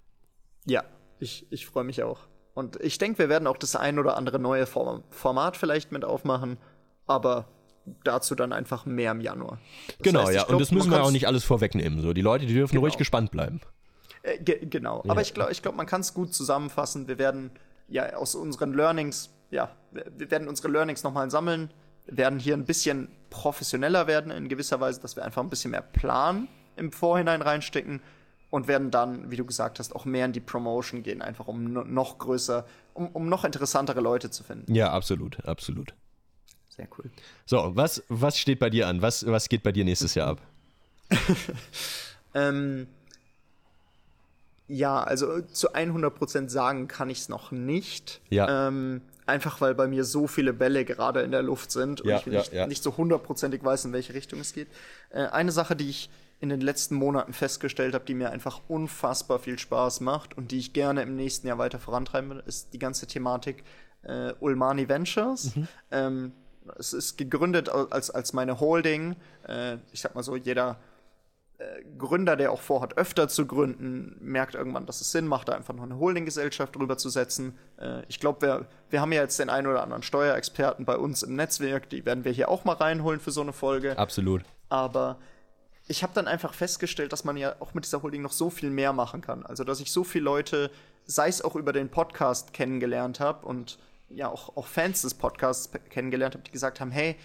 B: Ja, ich, ich freue mich auch. Und ich denke, wir werden auch das ein oder andere neue Form Format vielleicht mit aufmachen. Aber dazu dann einfach mehr im Januar.
A: Das genau, heißt, ja. Glaub, und das müssen wir auch nicht alles vorwegnehmen. So, die Leute, die dürfen genau. ruhig gespannt bleiben.
B: Äh, ge genau. Ja. Aber ich glaube, ich glaub, man kann es gut zusammenfassen. Wir werden ja aus unseren Learnings, ja, wir werden unsere Learnings nochmal sammeln, werden hier ein bisschen professioneller werden in gewisser Weise, dass wir einfach ein bisschen mehr Plan im Vorhinein reinstecken und werden dann, wie du gesagt hast, auch mehr in die Promotion gehen, einfach um noch größer, um, um noch interessantere Leute zu finden.
A: Ja, absolut, absolut.
B: Sehr cool.
A: So, was, was steht bei dir an? Was, was geht bei dir nächstes Jahr ab?
B: ähm, ja, also zu 100% sagen kann ich es noch nicht.
A: Ja.
B: Ähm, einfach weil bei mir so viele Bälle gerade in der Luft sind und
A: ja,
B: ich
A: ja,
B: nicht, ja. nicht so hundertprozentig weiß, in welche Richtung es geht. Äh, eine Sache, die ich in den letzten Monaten festgestellt habe, die mir einfach unfassbar viel Spaß macht und die ich gerne im nächsten Jahr weiter vorantreiben will, ist die ganze Thematik äh, Ulmani Ventures. Mhm. Ähm, es ist gegründet als, als meine Holding. Äh, ich sag mal so, jeder äh, Gründer, der auch vorhat, öfter zu gründen, merkt irgendwann, dass es Sinn macht, da einfach noch eine Holdinggesellschaft drüber zu setzen. Äh, ich glaube, wir, wir haben ja jetzt den einen oder anderen Steuerexperten bei uns im Netzwerk, die werden wir hier auch mal reinholen für so eine Folge.
A: Absolut.
B: Aber ich habe dann einfach festgestellt, dass man ja auch mit dieser Holding noch so viel mehr machen kann. Also, dass ich so viele Leute, sei es auch über den Podcast kennengelernt habe und ja auch, auch Fans des Podcasts kennengelernt habe, die gesagt haben, hey,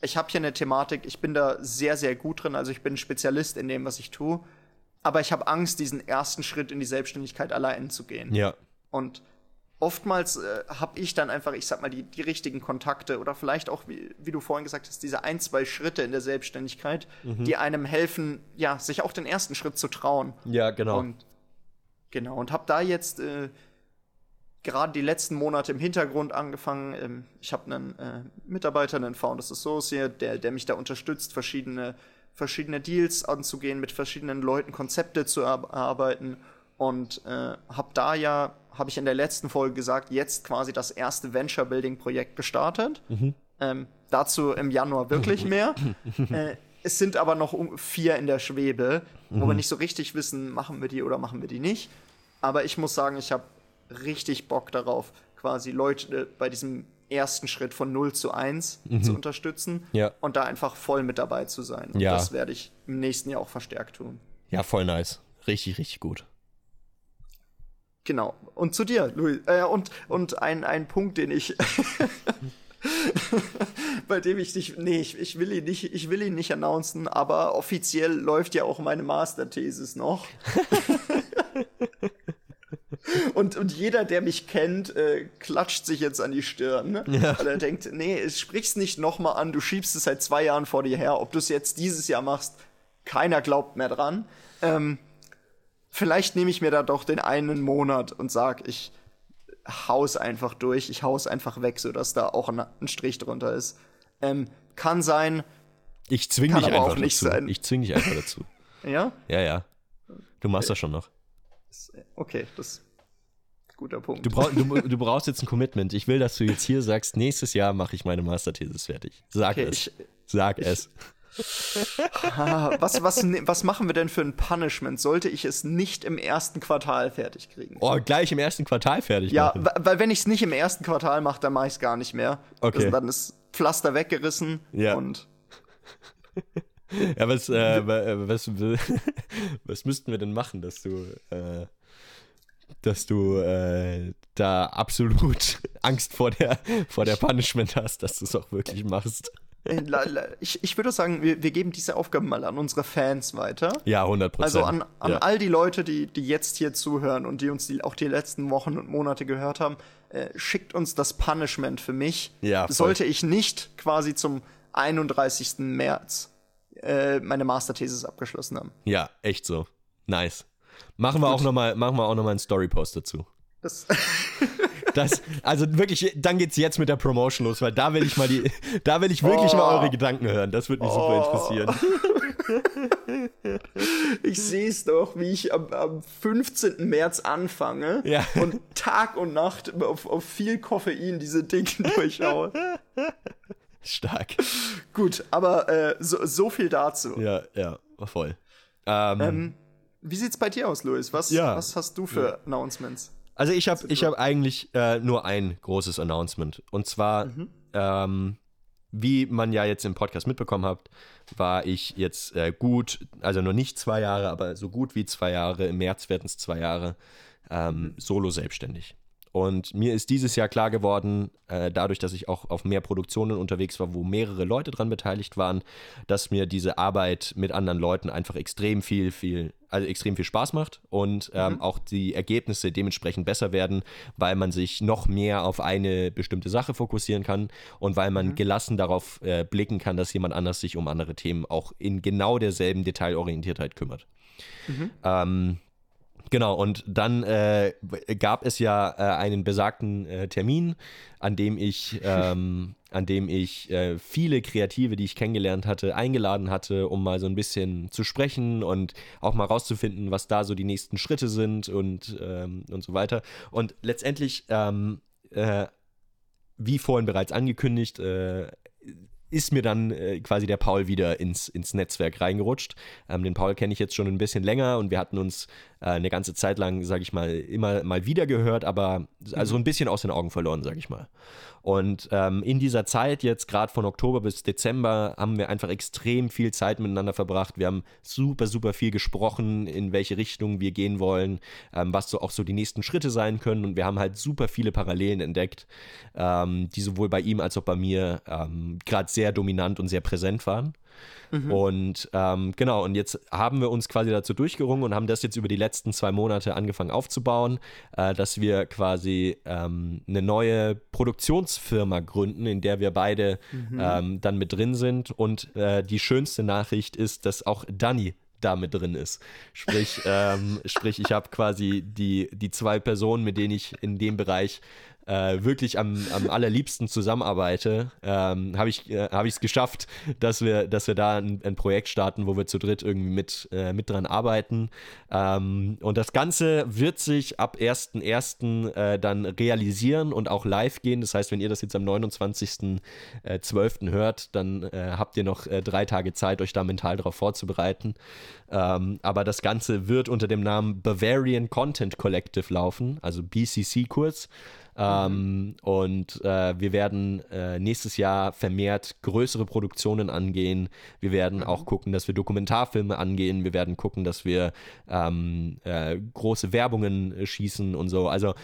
B: ich habe hier eine Thematik, ich bin da sehr, sehr gut drin, also ich bin Spezialist in dem, was ich tue, aber ich habe Angst, diesen ersten Schritt in die Selbstständigkeit allein zu gehen.
A: Ja.
B: Und oftmals äh, habe ich dann einfach, ich sag mal, die, die richtigen Kontakte oder vielleicht auch, wie, wie du vorhin gesagt hast, diese ein, zwei Schritte in der Selbstständigkeit, mhm. die einem helfen, ja, sich auch den ersten Schritt zu trauen.
A: Ja, genau.
B: Und, genau, und habe da jetzt äh, gerade die letzten Monate im Hintergrund angefangen. Ähm, ich habe einen äh, Mitarbeiter, einen Founders Associate, der, der mich da unterstützt, verschiedene, verschiedene Deals anzugehen, mit verschiedenen Leuten Konzepte zu erarbeiten und äh, habe da ja, habe ich in der letzten Folge gesagt, jetzt quasi das erste Venture Building Projekt gestartet. Mhm. Ähm, dazu im Januar wirklich mehr. äh, es sind aber noch vier in der Schwebe, mhm. wo wir mhm. nicht so richtig wissen, machen wir die oder machen wir die nicht. Aber ich muss sagen, ich habe richtig Bock darauf, quasi Leute bei diesem ersten Schritt von 0 zu 1 mhm. zu unterstützen
A: ja.
B: und da einfach voll mit dabei zu sein. Und
A: ja.
B: das werde ich im nächsten Jahr auch verstärkt tun.
A: Ja, voll nice. Richtig, richtig gut.
B: Genau. Und zu dir, Louis. Äh, und und ein, ein Punkt, den ich. bei dem ich dich. Nee, ich, ich, will ihn nicht, ich will ihn nicht announcen, aber offiziell läuft ja auch meine Masterthesis noch. Und, und jeder, der mich kennt, äh, klatscht sich jetzt an die Stirn, ne? ja. weil er denkt, nee, sprich's nicht nochmal an, du schiebst es seit zwei Jahren vor dir her. Ob du es jetzt dieses Jahr machst, keiner glaubt mehr dran. Ähm, vielleicht nehme ich mir da doch den einen Monat und sag, ich hau's einfach durch, ich hau's einfach weg, sodass da auch ein, ein Strich drunter ist. Ähm, kann sein.
A: Ich zwing dich einfach dazu. Sein. Ich zwing dich einfach dazu.
B: ja?
A: Ja, ja. Du machst das schon noch.
B: Okay, das guter Punkt.
A: Du, brauch, du, du, brauchst jetzt ein Commitment. Ich will, dass du jetzt hier sagst, nächstes Jahr mache ich meine Masterthesis fertig. Sag okay, es. Ich, Sag ich, es.
B: was, was, ne, was machen wir denn für ein Punishment? Sollte ich es nicht im ersten Quartal fertig kriegen?
A: Oh, gleich im ersten Quartal fertig
B: ja, machen? Ja, weil wenn ich es nicht im ersten Quartal mache, dann mache ich es gar nicht mehr.
A: Okay. Also
B: dann ist Pflaster weggerissen
A: ja.
B: und
A: ja, was, äh, was, was müssten wir denn machen, dass du äh, dass du äh, da absolut Angst vor der, vor der Punishment hast, dass du es auch wirklich machst.
B: Äh, ich, ich würde sagen, wir, wir geben diese Aufgaben mal an unsere Fans weiter.
A: Ja, 100 Prozent.
B: Also an, an
A: ja.
B: all die Leute, die, die jetzt hier zuhören und die uns die, auch die letzten Wochen und Monate gehört haben, äh, schickt uns das Punishment für mich.
A: Ja,
B: Sollte ich nicht quasi zum 31. März äh, meine Masterthesis abgeschlossen haben.
A: Ja, echt so. Nice. Machen wir Gut. auch nochmal, machen wir auch noch mal einen Story-Post dazu.
B: Das.
A: das, also wirklich, dann geht's jetzt mit der Promotion los, weil da will ich mal die, da will ich wirklich oh. mal eure Gedanken hören. Das würde mich oh. super
B: interessieren. Ich sehe es doch, wie ich am, am 15. März anfange
A: ja.
B: und Tag und Nacht auf, auf viel Koffein diese Dinge durchschaue.
A: Stark.
B: Gut, aber äh, so, so viel dazu.
A: Ja, ja, voll.
B: Ähm, ähm, wie sieht's bei dir aus, Louis? Was, ja. was hast du für ja. Announcements?
A: Also ich habe ich hab eigentlich äh, nur ein großes Announcement. Und zwar, mhm. ähm, wie man ja jetzt im Podcast mitbekommen hat, war ich jetzt äh, gut, also nur nicht zwei Jahre, aber so gut wie zwei Jahre, im März werden es zwei Jahre, ähm, mhm. solo selbstständig. Und mir ist dieses Jahr klar geworden, äh, dadurch, dass ich auch auf mehr Produktionen unterwegs war, wo mehrere Leute dran beteiligt waren, dass mir diese Arbeit mit anderen Leuten einfach extrem viel, viel, also extrem viel Spaß macht und ähm, mhm. auch die Ergebnisse dementsprechend besser werden, weil man sich noch mehr auf eine bestimmte Sache fokussieren kann und weil man mhm. gelassen darauf äh, blicken kann, dass jemand anders sich um andere Themen auch in genau derselben Detailorientiertheit kümmert. Mhm. Ähm, Genau, und dann äh, gab es ja äh, einen besagten äh, Termin, an dem ich, ähm, an dem ich äh, viele Kreative, die ich kennengelernt hatte, eingeladen hatte, um mal so ein bisschen zu sprechen und auch mal rauszufinden, was da so die nächsten Schritte sind und, ähm, und so weiter. Und letztendlich, ähm, äh, wie vorhin bereits angekündigt, äh, ist mir dann äh, quasi der Paul wieder ins, ins Netzwerk reingerutscht. Ähm, den Paul kenne ich jetzt schon ein bisschen länger und wir hatten uns äh, eine ganze Zeit lang, sage ich mal, immer mal wieder gehört, aber also ein bisschen aus den Augen verloren, sage ich mal. Und ähm, in dieser Zeit, jetzt gerade von Oktober bis Dezember, haben wir einfach extrem viel Zeit miteinander verbracht. Wir haben super, super viel gesprochen, in welche Richtung wir gehen wollen, ähm, was so auch so die nächsten Schritte sein können. Und wir haben halt super viele Parallelen entdeckt, ähm, die sowohl bei ihm als auch bei mir ähm, gerade sehr dominant und sehr präsent waren. Mhm. Und ähm, genau, und jetzt haben wir uns quasi dazu durchgerungen und haben das jetzt über die letzten zwei Monate angefangen aufzubauen, äh, dass wir quasi ähm, eine neue Produktionsfirma gründen, in der wir beide mhm. ähm, dann mit drin sind. Und äh, die schönste Nachricht ist, dass auch Danny da mit drin ist. Sprich, ähm, sprich ich habe quasi die, die zwei Personen, mit denen ich in dem Bereich äh, wirklich am, am allerliebsten zusammenarbeite, ähm, habe ich es äh, geschafft, dass wir, dass wir da ein, ein, Projekt starten, wo wir zu dritt irgendwie mit, äh, mit dran arbeiten. Ähm, und das Ganze wird sich ab 1.1. Äh, dann realisieren und auch live gehen. Das heißt, wenn ihr das jetzt am 29.12. Äh, hört, dann äh, habt ihr noch drei Tage Zeit, euch da mental darauf vorzubereiten. Ähm, aber das Ganze wird unter dem Namen Bavarian Content Collective laufen, also BCC kurz. Ähm, und äh, wir werden äh, nächstes Jahr vermehrt größere Produktionen angehen. Wir werden mhm. auch gucken, dass wir Dokumentarfilme angehen. Wir werden gucken, dass wir ähm, äh, große Werbungen äh, schießen und so. Also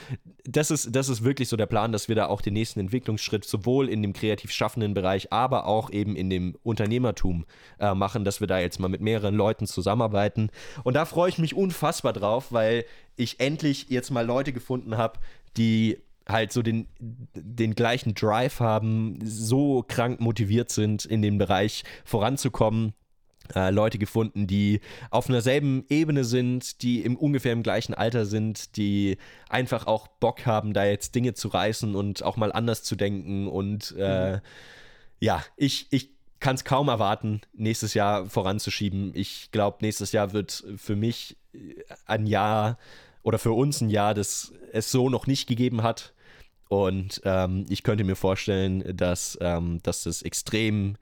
A: das ist, das ist wirklich so der Plan, dass wir da auch den nächsten Entwicklungsschritt sowohl in dem kreativ schaffenden Bereich, aber auch eben in dem Unternehmertum äh, machen, dass wir da jetzt mal mit mehreren Leuten zusammenarbeiten. Und da freue ich mich unfassbar drauf, weil ich endlich jetzt mal Leute gefunden habe, die halt so den, den gleichen Drive haben, so krank motiviert sind, in dem Bereich voranzukommen. Äh, Leute gefunden, die auf einer selben Ebene sind, die im ungefähr im gleichen Alter sind, die einfach auch Bock haben, da jetzt Dinge zu reißen und auch mal anders zu denken. Und äh, ja, ich, ich kann es kaum erwarten, nächstes Jahr voranzuschieben. Ich glaube, nächstes Jahr wird für mich ein Jahr oder für uns ein Jahr, das es so noch nicht gegeben hat. Und ähm, ich könnte mir vorstellen, dass, ähm, dass das extrem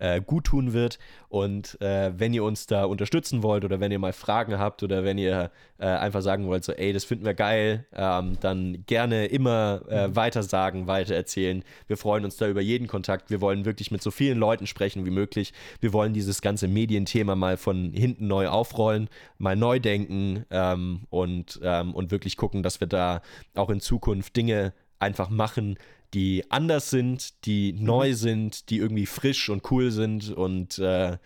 A: äh, gut tun wird. Und äh, wenn ihr uns da unterstützen wollt oder wenn ihr mal Fragen habt oder wenn ihr äh, einfach sagen wollt, so, ey, das finden wir geil, ähm, dann gerne immer äh, mhm. weiter sagen, weiter erzählen. Wir freuen uns da über jeden Kontakt. Wir wollen wirklich mit so vielen Leuten sprechen wie möglich. Wir wollen dieses ganze Medienthema mal von hinten neu aufrollen, mal neu denken ähm, und, ähm, und wirklich gucken, dass wir da auch in Zukunft Dinge einfach machen, die anders sind, die mhm. neu sind, die irgendwie frisch und cool sind und äh,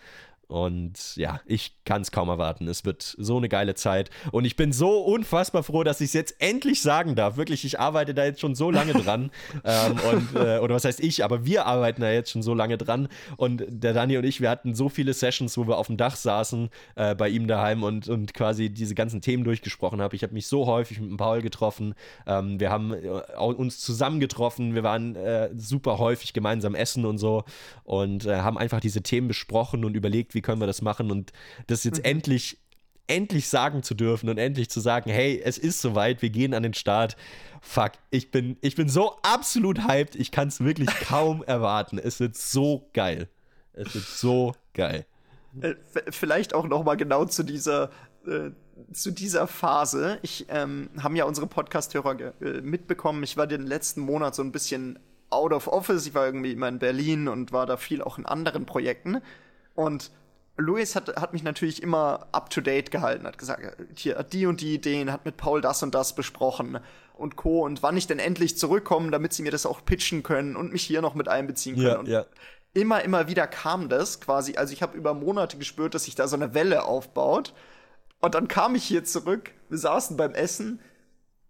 A: und ja, ich kann es kaum erwarten. Es wird so eine geile Zeit. Und ich bin so unfassbar froh, dass ich es jetzt endlich sagen darf. Wirklich, ich arbeite da jetzt schon so lange dran. ähm, und, äh, oder was heißt ich, aber wir arbeiten da jetzt schon so lange dran. Und der Dani und ich, wir hatten so viele Sessions, wo wir auf dem Dach saßen äh, bei ihm daheim und, und quasi diese ganzen Themen durchgesprochen haben. Ich habe mich so häufig mit dem Paul getroffen. Ähm, wir haben äh, uns zusammen getroffen. Wir waren äh, super häufig gemeinsam essen und so. Und äh, haben einfach diese Themen besprochen und überlegt, wie können wir das machen und das jetzt mhm. endlich endlich sagen zu dürfen und endlich zu sagen, hey, es ist soweit, wir gehen an den Start. Fuck, ich bin, ich bin so absolut hyped, ich kann es wirklich kaum erwarten. Es wird so geil. Es wird so geil.
B: Äh, vielleicht auch noch mal genau zu dieser äh, zu dieser Phase. Ich ähm, haben ja unsere Podcast-Hörer äh, mitbekommen. Ich war den letzten Monat so ein bisschen out of office. Ich war irgendwie immer in Berlin und war da viel auch in anderen Projekten. Und Louis hat, hat mich natürlich immer up to date gehalten, hat gesagt, hier die und die Ideen, hat mit Paul das und das besprochen und Co. und wann ich denn endlich zurückkomme, damit sie mir das auch pitchen können und mich hier noch mit einbeziehen können. Ja, und ja. immer, immer wieder kam das quasi. Also ich habe über Monate gespürt, dass sich da so eine Welle aufbaut. Und dann kam ich hier zurück, wir saßen beim Essen.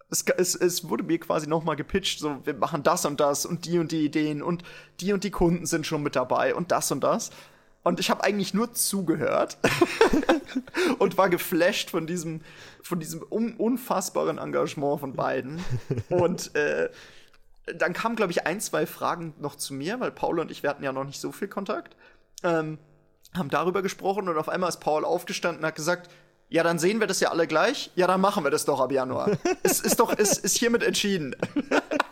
B: Es, es, es wurde mir quasi nochmal gepitcht, so, wir machen das und das und die und die Ideen und die und die Kunden sind schon mit dabei und das und das. Und ich habe eigentlich nur zugehört und war geflasht von diesem, von diesem un unfassbaren Engagement von beiden. Und äh, dann kamen, glaube ich, ein, zwei Fragen noch zu mir, weil Paul und ich, wir hatten ja noch nicht so viel Kontakt, ähm, haben darüber gesprochen und auf einmal ist Paul aufgestanden und hat gesagt, ja, dann sehen wir das ja alle gleich. Ja, dann machen wir das doch ab Januar. es ist doch, es ist hiermit entschieden.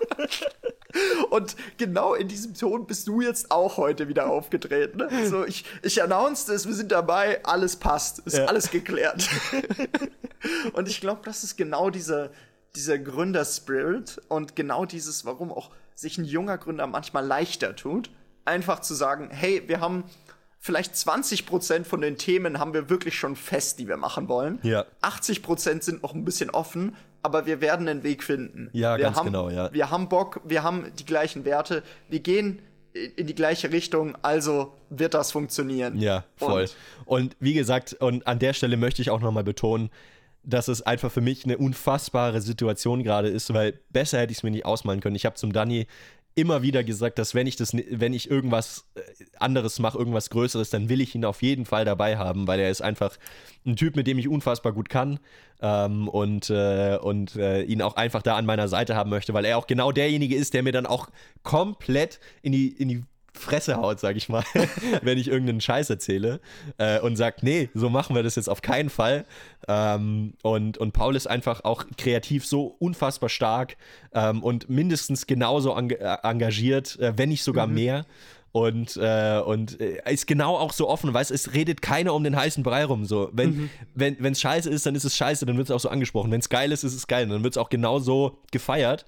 B: Und genau in diesem Ton bist du jetzt auch heute wieder aufgetreten. Ne? So, ich, ich announced es, wir sind dabei, alles passt, ist ja. alles geklärt. und ich glaube, das ist genau dieser, dieser Gründerspirit und genau dieses, warum auch sich ein junger Gründer manchmal leichter tut, einfach zu sagen, hey, wir haben vielleicht 20 Prozent von den Themen haben wir wirklich schon fest, die wir machen wollen.
A: Ja.
B: 80 Prozent sind noch ein bisschen offen, aber wir werden einen Weg finden.
A: Ja,
B: wir
A: ganz
B: haben,
A: genau, ja.
B: Wir haben Bock, wir haben die gleichen Werte, wir gehen in die gleiche Richtung, also wird das funktionieren.
A: Ja, voll. Und, und wie gesagt, und an der Stelle möchte ich auch nochmal betonen, dass es einfach für mich eine unfassbare Situation gerade ist, weil besser hätte ich es mir nicht ausmalen können. Ich habe zum Danny immer wieder gesagt, dass wenn ich das, wenn ich irgendwas äh, anderes mache, irgendwas Größeres, dann will ich ihn auf jeden Fall dabei haben, weil er ist einfach ein Typ, mit dem ich unfassbar gut kann ähm, und, äh, und äh, ihn auch einfach da an meiner Seite haben möchte, weil er auch genau derjenige ist, der mir dann auch komplett in die, in die Fresse haut, sag ich mal, wenn ich irgendeinen Scheiß erzähle äh, und sagt, nee, so machen wir das jetzt auf keinen Fall. Ähm, und, und Paul ist einfach auch kreativ so unfassbar stark ähm, und mindestens genauso eng äh, engagiert, äh, wenn nicht sogar mhm. mehr. Und, äh, und äh, ist genau auch so offen, weißt es redet keiner um den heißen Brei rum. So. Wenn mhm. wenn es scheiße ist, dann ist es scheiße, dann wird es auch so angesprochen. Wenn es geil ist, ist es geil, dann wird es auch genau so gefeiert.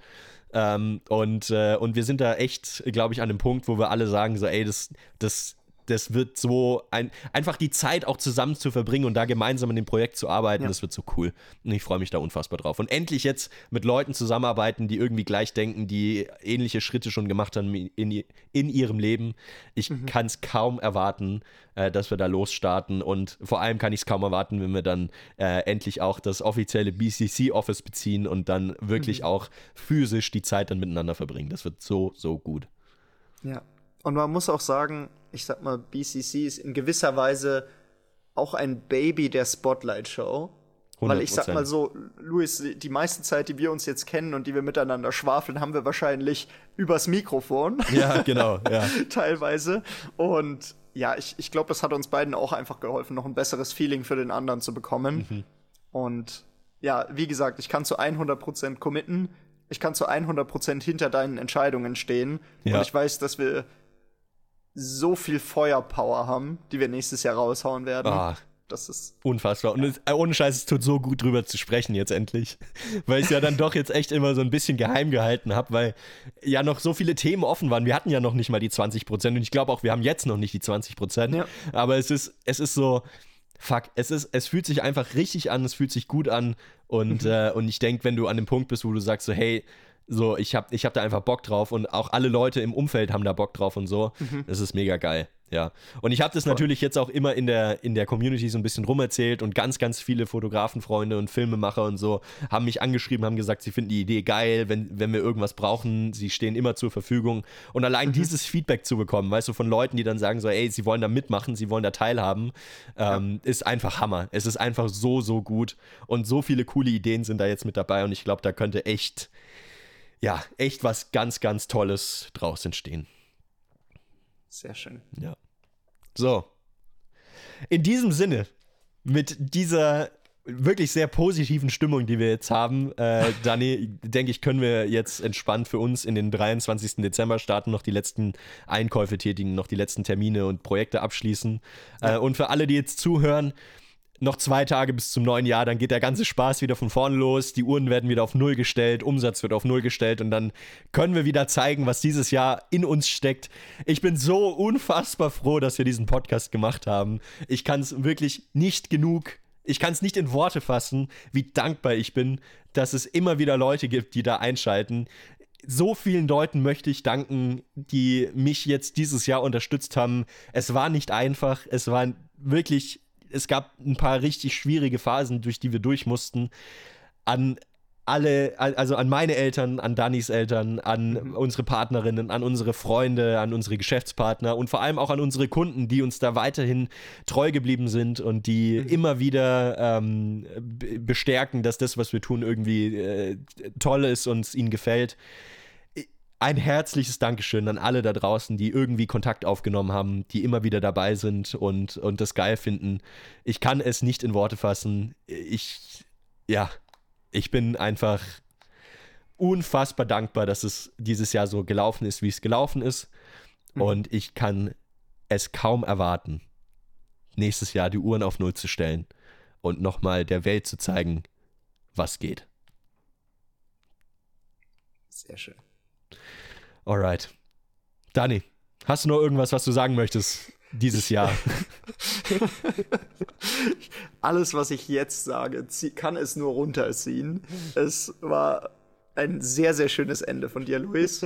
A: Ähm, und, äh, und wir sind da echt, glaube ich, an dem Punkt, wo wir alle sagen, so, ey, das, das das wird so ein, einfach die Zeit auch zusammen zu verbringen und da gemeinsam in dem Projekt zu arbeiten, ja. das wird so cool. Und ich freue mich da unfassbar drauf. Und endlich jetzt mit Leuten zusammenarbeiten, die irgendwie gleich denken, die ähnliche Schritte schon gemacht haben in, in ihrem Leben. Ich mhm. kann es kaum erwarten, äh, dass wir da losstarten und vor allem kann ich es kaum erwarten, wenn wir dann äh, endlich auch das offizielle BCC-Office beziehen und dann wirklich mhm. auch physisch die Zeit dann miteinander verbringen. Das wird so, so gut.
B: Ja. Und man muss auch sagen, ich sag mal, BCC ist in gewisser Weise auch ein Baby der Spotlight-Show. Weil ich sag mal so, Luis, die meiste Zeit, die wir uns jetzt kennen und die wir miteinander schwafeln, haben wir wahrscheinlich übers Mikrofon.
A: Ja, genau, ja.
B: Teilweise. Und ja, ich, ich glaube, das hat uns beiden auch einfach geholfen, noch ein besseres Feeling für den anderen zu bekommen. Mhm. Und ja, wie gesagt, ich kann zu 100% committen. Ich kann zu 100% hinter deinen Entscheidungen stehen. Ja. Und ich weiß, dass wir so viel Feuerpower haben, die wir nächstes Jahr raushauen werden.
A: Ah, das ist unfassbar. Und es, äh, ohne Scheiß, es tut so gut drüber zu sprechen jetzt endlich. Weil ich es ja dann doch jetzt echt immer so ein bisschen geheim gehalten habe, weil ja noch so viele Themen offen waren. Wir hatten ja noch nicht mal die 20 Prozent und ich glaube auch, wir haben jetzt noch nicht die 20 Prozent. Ja. Aber es ist, es ist so, fuck, es ist, es fühlt sich einfach richtig an, es fühlt sich gut an. Und, mhm. äh, und ich denke, wenn du an dem Punkt bist, wo du sagst so, hey, so, ich habe ich hab da einfach Bock drauf und auch alle Leute im Umfeld haben da Bock drauf und so. Mhm. Das ist mega geil. Ja. Und ich habe das natürlich jetzt auch immer in der, in der Community so ein bisschen rumerzählt und ganz, ganz viele Fotografenfreunde und Filmemacher und so haben mich angeschrieben, haben gesagt, sie finden die Idee geil, wenn, wenn wir irgendwas brauchen, sie stehen immer zur Verfügung. Und allein mhm. dieses Feedback zu bekommen, weißt du, von Leuten, die dann sagen so, ey, sie wollen da mitmachen, sie wollen da teilhaben, ähm, ja. ist einfach Hammer. Es ist einfach so, so gut. Und so viele coole Ideen sind da jetzt mit dabei und ich glaube, da könnte echt ja, echt was ganz, ganz Tolles draus entstehen.
B: Sehr schön.
A: Ja. So. In diesem Sinne, mit dieser wirklich sehr positiven Stimmung, die wir jetzt haben, äh, Dani, denke ich, können wir jetzt entspannt für uns in den 23. Dezember starten, noch die letzten Einkäufe tätigen, noch die letzten Termine und Projekte abschließen. Äh, und für alle, die jetzt zuhören, noch zwei Tage bis zum neuen Jahr, dann geht der ganze Spaß wieder von vorne los, die Uhren werden wieder auf Null gestellt, Umsatz wird auf Null gestellt und dann können wir wieder zeigen, was dieses Jahr in uns steckt. Ich bin so unfassbar froh, dass wir diesen Podcast gemacht haben. Ich kann es wirklich nicht genug, ich kann es nicht in Worte fassen, wie dankbar ich bin, dass es immer wieder Leute gibt, die da einschalten. So vielen Leuten möchte ich danken, die mich jetzt dieses Jahr unterstützt haben. Es war nicht einfach, es war wirklich es gab ein paar richtig schwierige Phasen, durch die wir durch mussten. An alle, also an meine Eltern, an Dannys Eltern, an mhm. unsere Partnerinnen, an unsere Freunde, an unsere Geschäftspartner und vor allem auch an unsere Kunden, die uns da weiterhin treu geblieben sind und die mhm. immer wieder ähm, bestärken, dass das, was wir tun, irgendwie äh, toll ist und es ihnen gefällt ein herzliches Dankeschön an alle da draußen, die irgendwie Kontakt aufgenommen haben, die immer wieder dabei sind und, und das geil finden. Ich kann es nicht in Worte fassen. Ich, ja, ich bin einfach unfassbar dankbar, dass es dieses Jahr so gelaufen ist, wie es gelaufen ist. Mhm. Und ich kann es kaum erwarten, nächstes Jahr die Uhren auf Null zu stellen und nochmal der Welt zu zeigen, was geht.
B: Sehr schön.
A: Alright. Dani, hast du noch irgendwas, was du sagen möchtest dieses Jahr?
B: Alles, was ich jetzt sage, kann es nur runterziehen. Es war ein sehr, sehr schönes Ende von dir, Luis.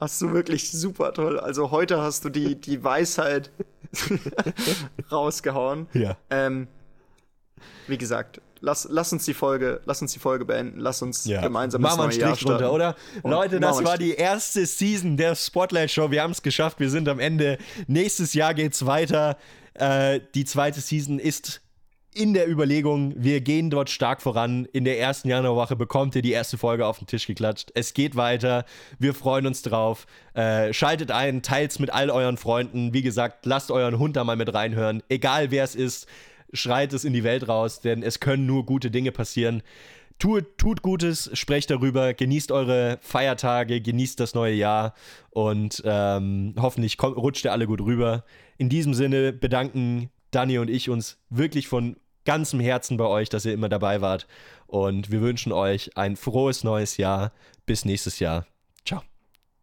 B: Hast du wirklich super toll. Also heute hast du die, die Weisheit rausgehauen.
A: Ja.
B: Ähm, wie gesagt, lass, lass uns die Folge, lass uns die Folge beenden, lass uns ja. gemeinsam
A: machen wir einen Strich runter, oder? Und Leute, das war die erste Season der Spotlight Show. Wir haben es geschafft, wir sind am Ende. Nächstes Jahr geht's weiter. Äh, die zweite Season ist in der Überlegung, wir gehen dort stark voran. In der ersten Januarwoche bekommt ihr die erste Folge auf den Tisch geklatscht. Es geht weiter. Wir freuen uns drauf. Äh, schaltet ein, teilt es mit all euren Freunden. Wie gesagt, lasst euren Hund da mal mit reinhören. Egal wer es ist, schreit es in die Welt raus, denn es können nur gute Dinge passieren. Tut, tut Gutes, sprecht darüber, genießt eure Feiertage, genießt das neue Jahr und ähm, hoffentlich kommt, rutscht ihr alle gut rüber. In diesem Sinne bedanken Dani und ich uns wirklich von ganzem Herzen bei euch, dass ihr immer dabei wart. Und wir wünschen euch ein frohes neues Jahr. Bis nächstes Jahr. Ciao.